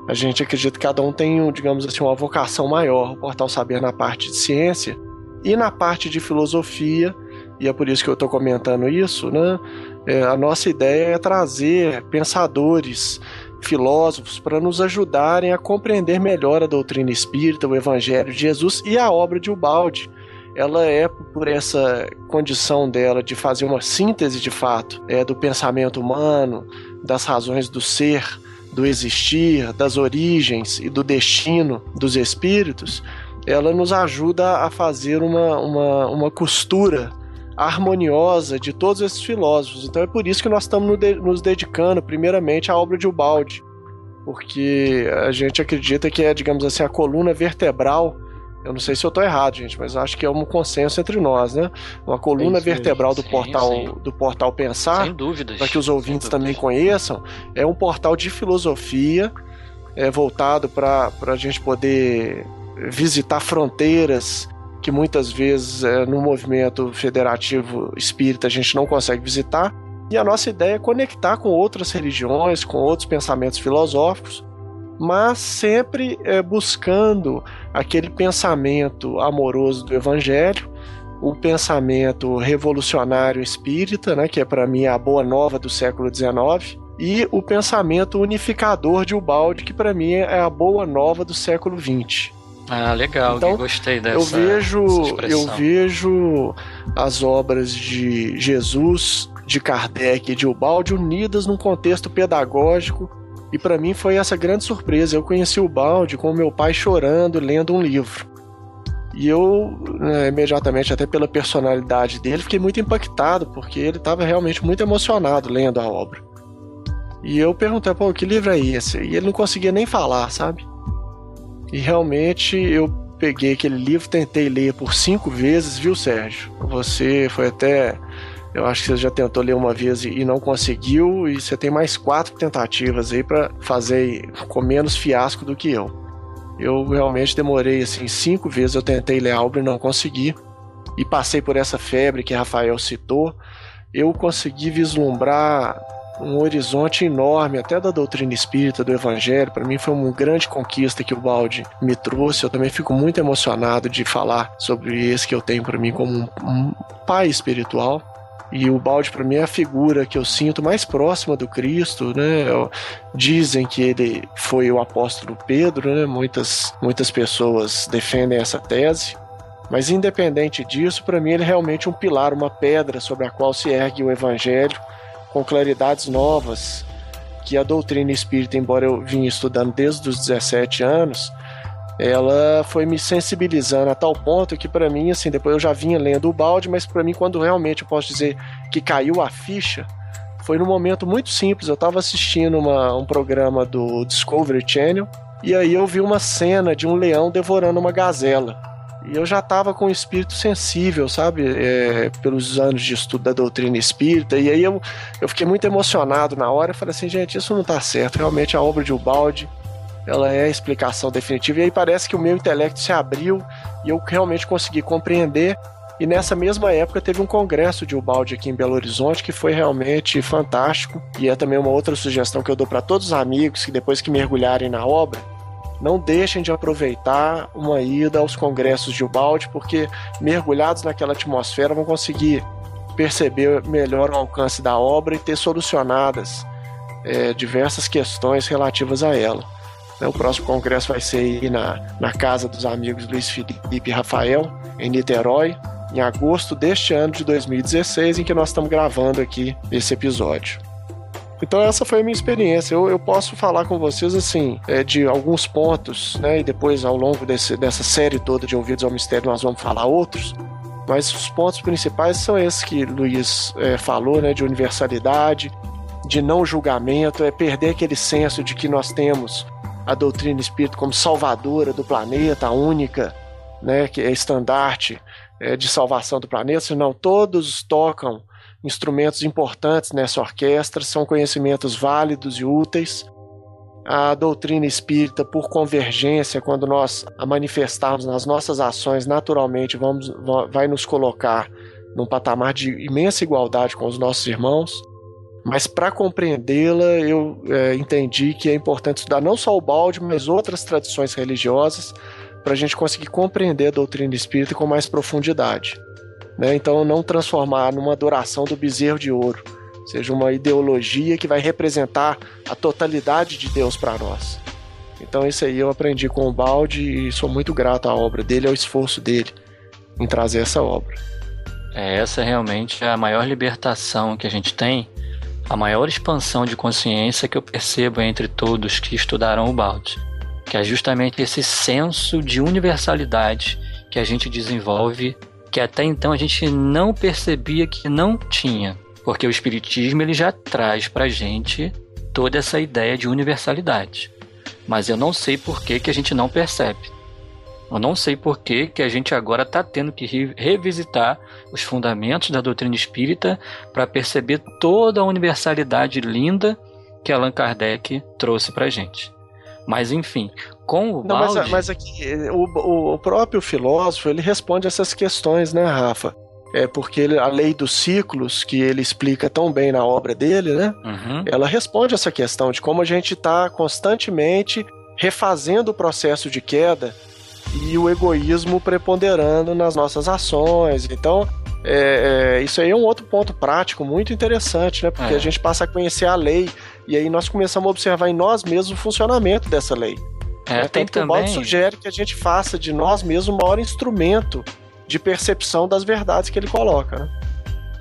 A gente acredita que cada um tem, digamos assim, uma vocação maior. O Portal Saber na parte de ciência e na parte de filosofia, e é por isso que eu estou comentando isso, né? É, a nossa ideia é trazer pensadores, filósofos, para nos ajudarem a compreender melhor a doutrina espírita, o Evangelho de Jesus e a obra de Ubaldi ela é por essa condição dela de fazer uma síntese de fato é, do pensamento humano, das razões do ser, do existir, das origens e do destino dos espíritos, ela nos ajuda a fazer uma, uma, uma costura harmoniosa de todos esses filósofos. Então é por isso que nós estamos nos dedicando primeiramente à obra de Ubaldi, porque a gente acredita que é, digamos assim, a coluna vertebral eu não sei se eu estou errado, gente, mas acho que é um consenso entre nós, né? Uma coluna aí. vertebral do Sim, portal sim. do portal Pensar, Sem dúvidas. para que os ouvintes também conheçam, é um portal de filosofia é, voltado para a gente poder visitar fronteiras que muitas vezes é, no movimento federativo espírita a gente não consegue visitar. E a nossa ideia é conectar com outras religiões, com outros pensamentos filosóficos, mas sempre é, buscando aquele pensamento amoroso do Evangelho, o pensamento revolucionário espírita, né, que é para mim a boa nova do século XIX, e o pensamento unificador de Ubaldi, que para mim é a boa nova do século XX. Ah, legal, Então, gostei dessa eu vejo, eu vejo as obras de Jesus, de Kardec e de Ubaldi unidas num contexto pedagógico e para mim foi essa grande surpresa. Eu conheci o Balde com meu pai chorando, lendo um livro. E eu, né, imediatamente, até pela personalidade dele, fiquei muito impactado, porque ele estava realmente muito emocionado lendo a obra. E eu perguntei, pô, que livro é esse? E ele não conseguia nem falar, sabe? E realmente eu peguei aquele livro, tentei ler por cinco vezes, viu, Sérgio? Você foi até. Eu acho que você já tentou ler uma vez e não conseguiu, e você tem mais quatro tentativas aí para fazer com menos fiasco do que eu. Eu realmente demorei assim cinco vezes, eu tentei ler a obra e não consegui. E passei por essa febre que Rafael citou. Eu consegui vislumbrar um horizonte enorme, até da doutrina espírita, do evangelho. Para mim foi uma grande conquista que o Balde me trouxe. Eu também fico muito emocionado de falar sobre esse que eu tenho para mim como um pai espiritual. E o balde para mim é a figura que eu sinto mais próxima do Cristo, né? Dizem que ele foi o apóstolo Pedro, né? Muitas muitas pessoas defendem essa tese. Mas independente disso, para mim ele é realmente um pilar, uma pedra sobre a qual se ergue o evangelho com claridades novas que a doutrina espírita, embora eu vinha estudando desde os 17 anos, ela foi me sensibilizando a tal ponto que para mim assim depois eu já vinha lendo o balde mas para mim quando realmente eu posso dizer que caiu a ficha foi num momento muito simples eu estava assistindo uma- um programa do Discovery Channel e aí eu vi uma cena de um leão devorando uma gazela e eu já estava com o espírito sensível, sabe? É, pelos anos de estudo da doutrina espírita. E aí eu, eu fiquei muito emocionado na hora. Eu falei assim, gente, isso não tá certo. Realmente a obra de Ubaldi ela é a explicação definitiva. E aí parece que o meu intelecto se abriu e eu realmente consegui compreender. E nessa mesma época teve um congresso de Ubaldi aqui em Belo Horizonte que foi realmente fantástico. E é também uma outra sugestão que eu dou para todos os amigos que depois que mergulharem na obra, não deixem de aproveitar uma ida aos congressos de Ubaldi, porque mergulhados naquela atmosfera vão conseguir perceber melhor o alcance da obra e ter solucionadas é, diversas questões relativas a ela. Né? O próximo congresso vai ser na, na casa dos amigos Luiz Felipe e Rafael, em Niterói, em agosto deste ano de 2016, em que nós estamos gravando aqui esse episódio. Então essa foi a minha experiência. Eu, eu posso falar com vocês assim é, de alguns pontos, né? E depois ao longo desse, dessa série toda de ouvidos ao mistério nós vamos falar outros. Mas os pontos principais são esses que Luiz é, falou, né? De universalidade, de não julgamento, é perder aquele senso de que nós temos a doutrina espírita como salvadora do planeta, única, né? Que é estandarte é, de salvação do planeta, senão todos tocam instrumentos importantes nessa orquestra, são conhecimentos válidos e úteis. A doutrina espírita, por convergência, quando nós a manifestarmos nas nossas ações, naturalmente vamos, vai nos colocar num patamar de imensa igualdade com os nossos irmãos. Mas para compreendê-la, eu é, entendi que é importante estudar não só o balde, mas outras tradições religiosas, para a gente conseguir compreender a doutrina espírita com mais profundidade. Né? Então, não transformar numa adoração do bezerro de ouro, seja uma ideologia que vai representar a totalidade de Deus para nós. Então, isso aí eu aprendi com o Balde e sou muito grato à obra dele, ao esforço dele em trazer essa obra. É, essa realmente é a maior libertação que a gente tem, a maior expansão de consciência que eu percebo entre todos que estudaram o Balde, que é justamente esse senso de universalidade que a gente desenvolve que até então a gente não percebia que não tinha, porque o espiritismo ele já traz para gente toda essa ideia de universalidade. Mas eu não sei por que, que a gente não percebe. Eu não sei por que, que a gente agora está tendo que revisitar os fundamentos da doutrina espírita para perceber toda a universalidade linda que Allan Kardec trouxe para gente. Mas enfim, com o Não, balde... mas, mas aqui, o, o próprio filósofo, ele responde essas questões, né, Rafa? É porque ele, a lei dos ciclos, que ele explica tão bem na obra dele, né? Uhum. Ela responde essa questão de como a gente está constantemente refazendo o processo de queda e o egoísmo preponderando nas nossas ações. Então, é, é, isso aí é um outro ponto prático muito interessante, né? Porque é. a gente passa a conhecer a lei e aí nós começamos a observar em nós mesmos o funcionamento dessa lei. É, né? Tanto que também... o Baldo sugere que a gente faça de nós mesmos o maior instrumento de percepção das verdades que ele coloca. Né?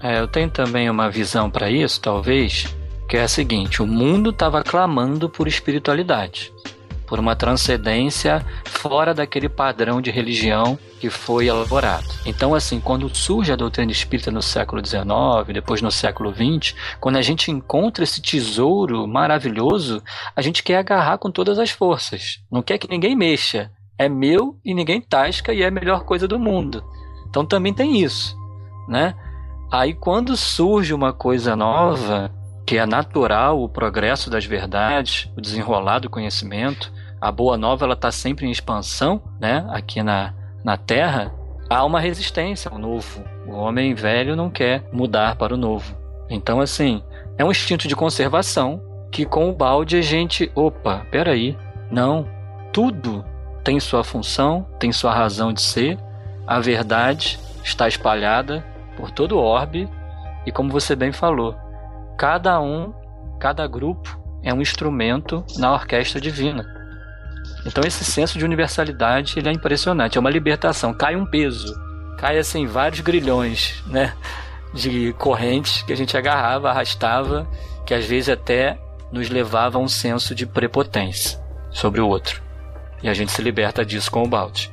É, eu tenho também uma visão para isso, talvez, que é a seguinte: o mundo estava clamando por espiritualidade por uma transcendência fora daquele padrão de religião que foi elaborado. Então, assim, quando surge a doutrina espírita no século XIX, depois no século XX, quando a gente encontra esse tesouro maravilhoso, a gente quer agarrar com todas as forças. Não quer que ninguém mexa. É meu e ninguém tasca e é a melhor coisa do mundo. Então também tem isso, né? Aí quando surge uma coisa nova, que é natural o progresso das verdades, o desenrolar do conhecimento, a boa nova ela está sempre em expansão, né? Aqui na, na Terra há uma resistência ao novo. O homem velho não quer mudar para o novo. Então assim é um instinto de conservação que com o balde a gente, opa, peraí, não, tudo tem sua função, tem sua razão de ser. A verdade está espalhada por todo o orbe e como você bem falou, cada um, cada grupo é um instrumento na orquestra divina. Então esse senso de universalidade ele é impressionante, é uma libertação, cai um peso, cai assim vários grilhões, né, de correntes que a gente agarrava, arrastava, que às vezes até nos levava a um senso de prepotência sobre o outro. E a gente se liberta disso com o balde.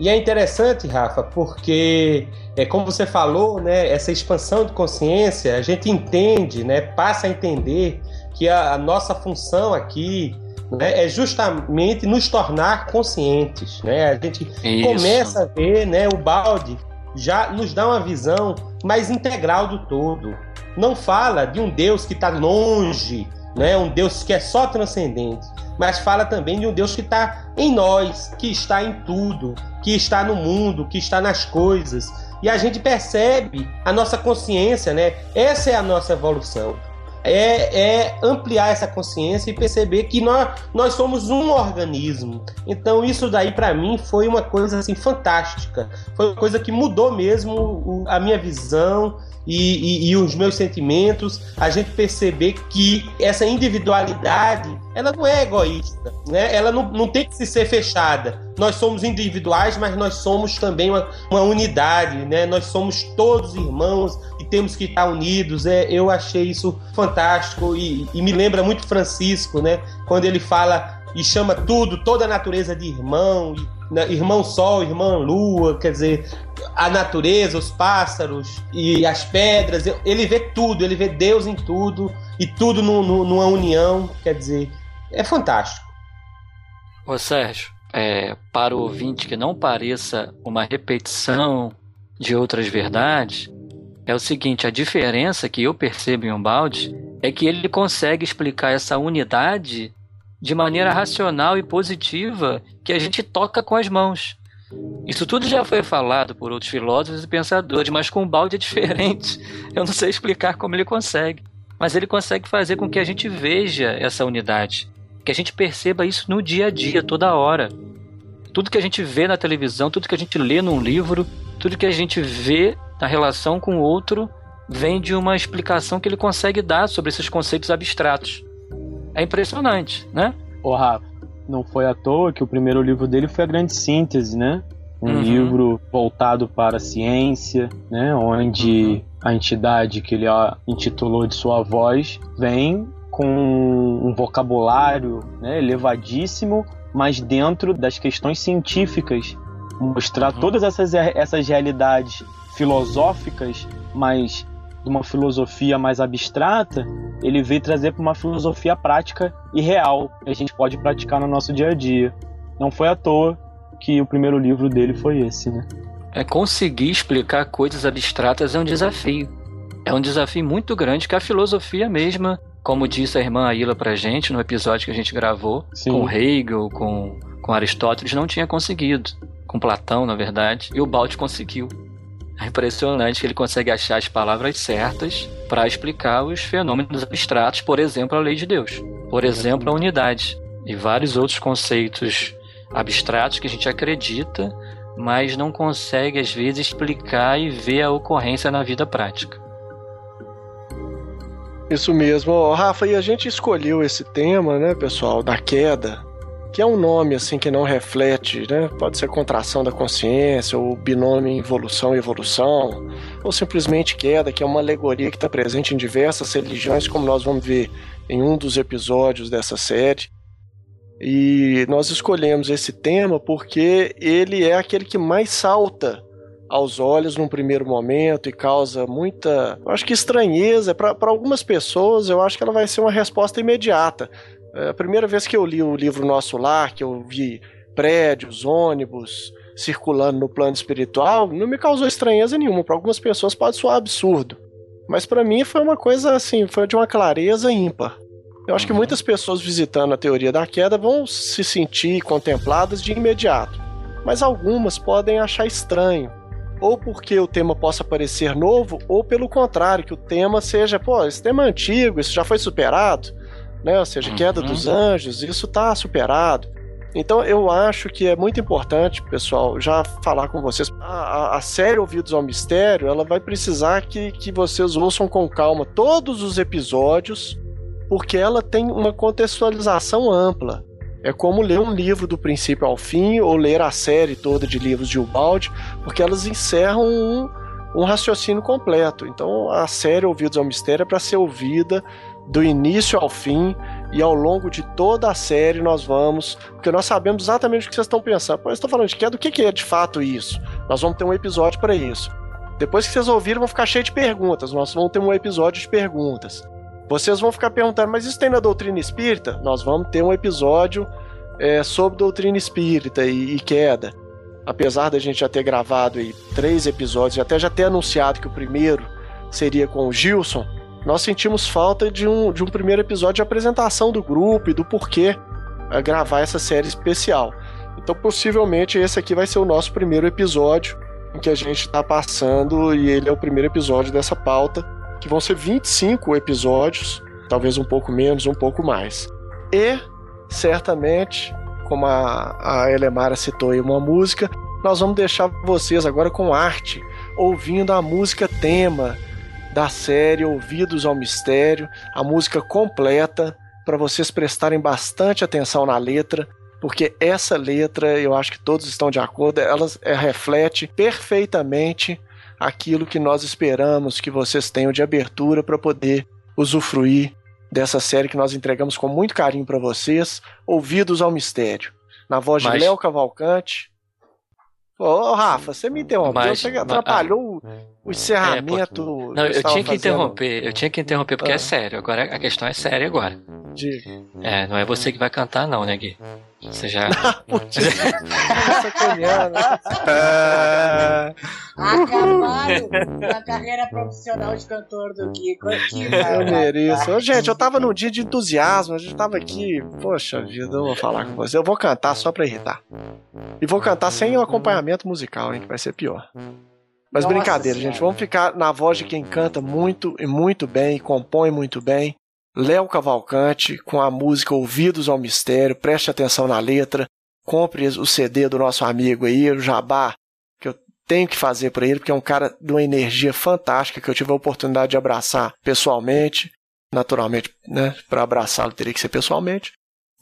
E é interessante, Rafa, porque é como você falou, né, essa expansão de consciência, a gente entende, né, passa a entender que a, a nossa função aqui né, é justamente nos tornar conscientes. Né? A gente Isso. começa a ver né, o balde já nos dá uma visão mais integral do todo. Não fala de um Deus que está longe, né, um Deus que é só transcendente, mas fala também de um Deus que está em nós, que está em tudo, que está no mundo, que está nas coisas. E a gente percebe a nossa consciência, né? Essa é a nossa evolução. É, é ampliar essa consciência e perceber que nós, nós somos um organismo. Então isso daí para mim foi uma coisa assim fantástica. Foi uma coisa que mudou mesmo a minha visão e, e, e, os meus sentimentos, a gente perceber que essa individualidade ela não é egoísta, né? ela não, não tem que se ser fechada. Nós somos individuais, mas nós somos também uma, uma unidade, né? nós somos todos irmãos temos que estar unidos. É, eu achei isso fantástico e, e me lembra muito Francisco, né? quando ele fala e chama tudo, toda a natureza de irmão, né? irmão sol, irmã lua, quer dizer, a natureza, os pássaros e as pedras. Ele vê tudo, ele vê Deus em tudo e tudo no, no, numa união. Quer dizer, é fantástico. Ô Sérgio, é, para o ouvinte que não pareça uma repetição de outras verdades, é o seguinte: a diferença que eu percebo em um balde é que ele consegue explicar essa unidade de maneira racional e positiva que a gente toca com as mãos. Isso tudo já foi falado por outros filósofos e pensadores, mas com balde é diferente. Eu não sei explicar como ele consegue. Mas ele consegue fazer com que a gente veja essa unidade, que a gente perceba isso no dia a dia, toda hora. Tudo que a gente vê na televisão, tudo que a gente lê num livro, tudo que a gente vê na relação com o outro, vem de uma explicação que ele consegue dar sobre esses conceitos abstratos. É impressionante, né? Ô, Rafa, não foi à toa que o primeiro livro dele foi a Grande Síntese, né? Um uhum. livro voltado para a ciência, né? Onde uhum. a entidade que ele intitulou de sua voz vem com um vocabulário né, elevadíssimo, mas dentro das questões científicas. Mostrar uhum. todas essas, essas realidades filosóficas, mas de uma filosofia mais abstrata, ele veio trazer para uma filosofia prática e real, que a gente pode praticar no nosso dia a dia. Não foi à toa que o primeiro livro dele foi esse, né? É conseguir explicar coisas abstratas é um desafio. É um desafio muito grande que a filosofia mesma, como disse a irmã Aila pra gente no episódio que a gente gravou, Sim. com Hegel, com, com Aristóteles, não tinha conseguido. Com Platão, na verdade, e o Balt conseguiu. É impressionante que ele consegue achar as palavras certas para explicar os fenômenos abstratos, por exemplo, a lei de Deus, por exemplo, a unidade e vários outros conceitos abstratos que a gente acredita, mas não consegue às vezes explicar e ver a ocorrência na vida prática. Isso mesmo, Rafa, e a gente escolheu esse tema, né, pessoal, da queda, que é um nome assim que não reflete, né? Pode ser contração da consciência, ou binômio evolução e evolução, ou simplesmente queda, que é uma alegoria que está presente em diversas religiões, como nós vamos ver em um dos episódios dessa série. E nós escolhemos esse tema porque ele é aquele que mais salta aos olhos num primeiro momento e causa muita, eu acho que estranheza para algumas pessoas. Eu acho que ela vai ser uma resposta imediata. É a primeira vez que eu li o livro Nosso Lar, que eu vi prédios, ônibus circulando no plano espiritual, não me causou estranheza nenhuma. Para algumas pessoas pode soar absurdo. Mas para mim foi uma coisa assim, foi de uma clareza ímpar. Eu acho que uhum. muitas pessoas visitando a teoria da queda vão se sentir contempladas de imediato. Mas algumas podem achar estranho. Ou porque o tema possa parecer novo, ou pelo contrário, que o tema seja, pô, esse tema é antigo, isso já foi superado né? Ou seja, queda dos uhum. anjos, isso está superado. Então eu acho que é muito importante, pessoal, já falar com vocês. A, a, série Ouvidos ao Mistério, ela vai precisar que, que vocês ouçam com calma todos os episódios, porque ela tem uma contextualização ampla. É como ler um livro do princípio ao fim, ou ler a série toda de livros de Ubaldi, porque elas encerram um, um raciocínio completo. Então a série Ouvidos ao Mistério é para ser ouvida do início ao fim e ao longo de toda a série nós vamos, porque nós sabemos exatamente o que vocês estão pensando. Pô, eu estou falando de queda, o que é de fato isso? Nós vamos ter um episódio para isso. Depois que vocês ouviram, vão ficar cheio de perguntas. Nós vamos ter um episódio de perguntas. Vocês vão ficar perguntando, mas isso tem na doutrina espírita? Nós vamos ter um episódio é, sobre doutrina espírita e, e queda. Apesar da gente já ter gravado aí três episódios e até já ter anunciado que o primeiro seria com o Gilson, nós sentimos falta de um, de um primeiro episódio de apresentação do grupo e do porquê eh, gravar essa série especial. Então, possivelmente, esse aqui vai ser o nosso primeiro episódio em que a gente está passando, e ele é o primeiro episódio dessa pauta, que vão ser 25 episódios talvez um pouco menos, um pouco mais. E, certamente, como a, a Elemara citou aí uma música, nós vamos deixar vocês agora com arte, ouvindo a música tema da série Ouvidos ao Mistério, a música completa, para vocês prestarem bastante atenção na letra, porque essa letra, eu acho que todos estão de acordo, ela é, reflete perfeitamente aquilo que nós esperamos que vocês tenham de abertura para poder usufruir dessa série que nós entregamos com muito carinho para vocês, Ouvidos ao Mistério, na voz Mas... de Léo Cavalcante. Ô, Rafa, você me interrompeu, Mas... você atrapalhou mas... o encerramento. É, porque... Não, eu tinha que interromper, eu tinha que interromper porque é ah. é sério. Agora a questão é séria agora. Diga. É, não é você que vai cantar, não, né, Gui? Você já. é... Acabaram a carreira profissional de cantor do Kiko aqui. Eu mereço. Gente, eu tava num dia de entusiasmo, a gente tava aqui. Poxa vida, eu vou falar com você. Eu vou cantar só pra irritar. E vou cantar sem o acompanhamento musical, hein? Que vai ser pior. Mas Nossa brincadeira, senhora. gente. Vamos ficar na voz de quem canta muito e muito bem, compõe muito bem. Léo Cavalcante com a música Ouvidos ao Mistério. Preste atenção na letra. Compre o CD do nosso amigo aí, o Jabá, que eu tenho que fazer para ele, porque é um cara de uma energia fantástica que eu tive a oportunidade de abraçar pessoalmente. Naturalmente, né, para abraçá-lo teria que ser pessoalmente.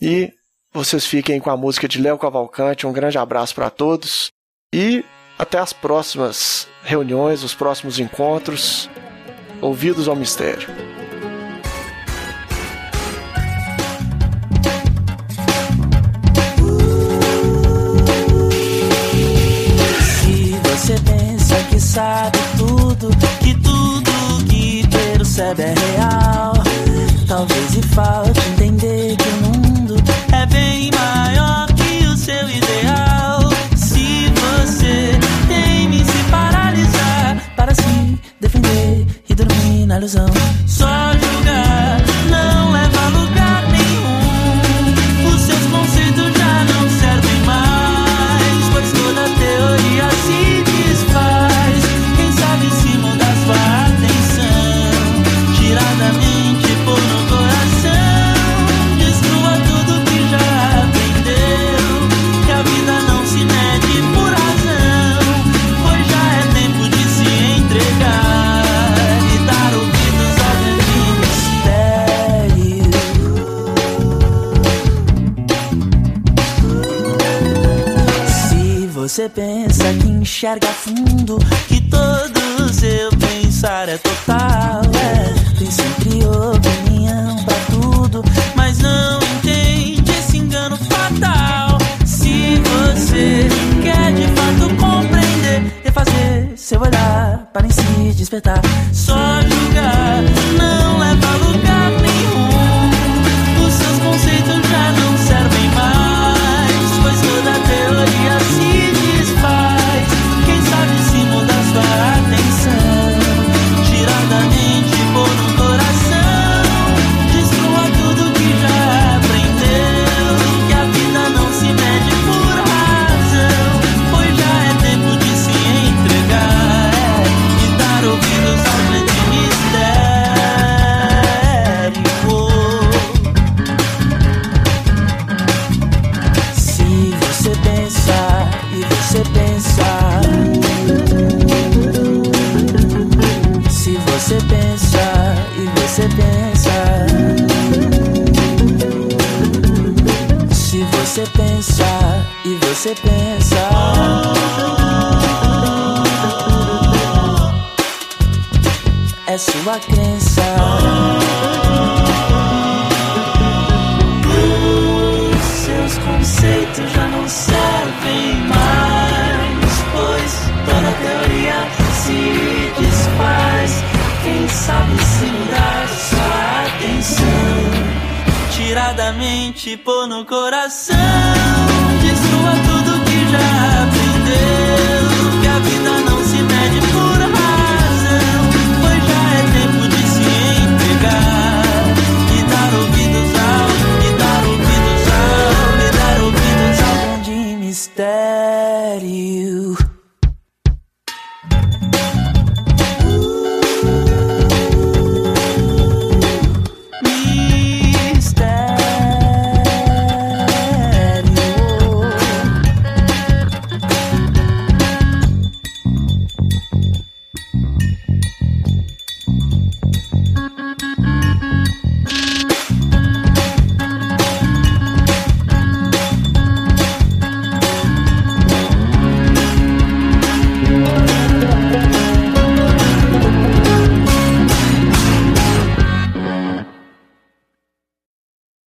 E vocês fiquem com a música de Léo Cavalcante. Um grande abraço para todos e até as próximas reuniões, os próximos encontros. Ouvidos ao Mistério. Sabe tudo, que tudo que percebe é real. Talvez lhe falte entender que o mundo é bem maior que o seu ideal. Se você teme se paralisar para se defender e dormir na ilusão, só julgar Você pensa que enxerga fundo, que todo seu pensar é total. É, tem sempre opinião pra tudo, mas não entende esse engano fatal. Se você quer de fato compreender e fazer seu olhar para em si despertar, só julgar não você pensa. É sua crença. Seus conceitos já não servem mais, pois toda teoria se desfaz. Quem sabe se mudar sua atenção, tiradamente pôr no coração,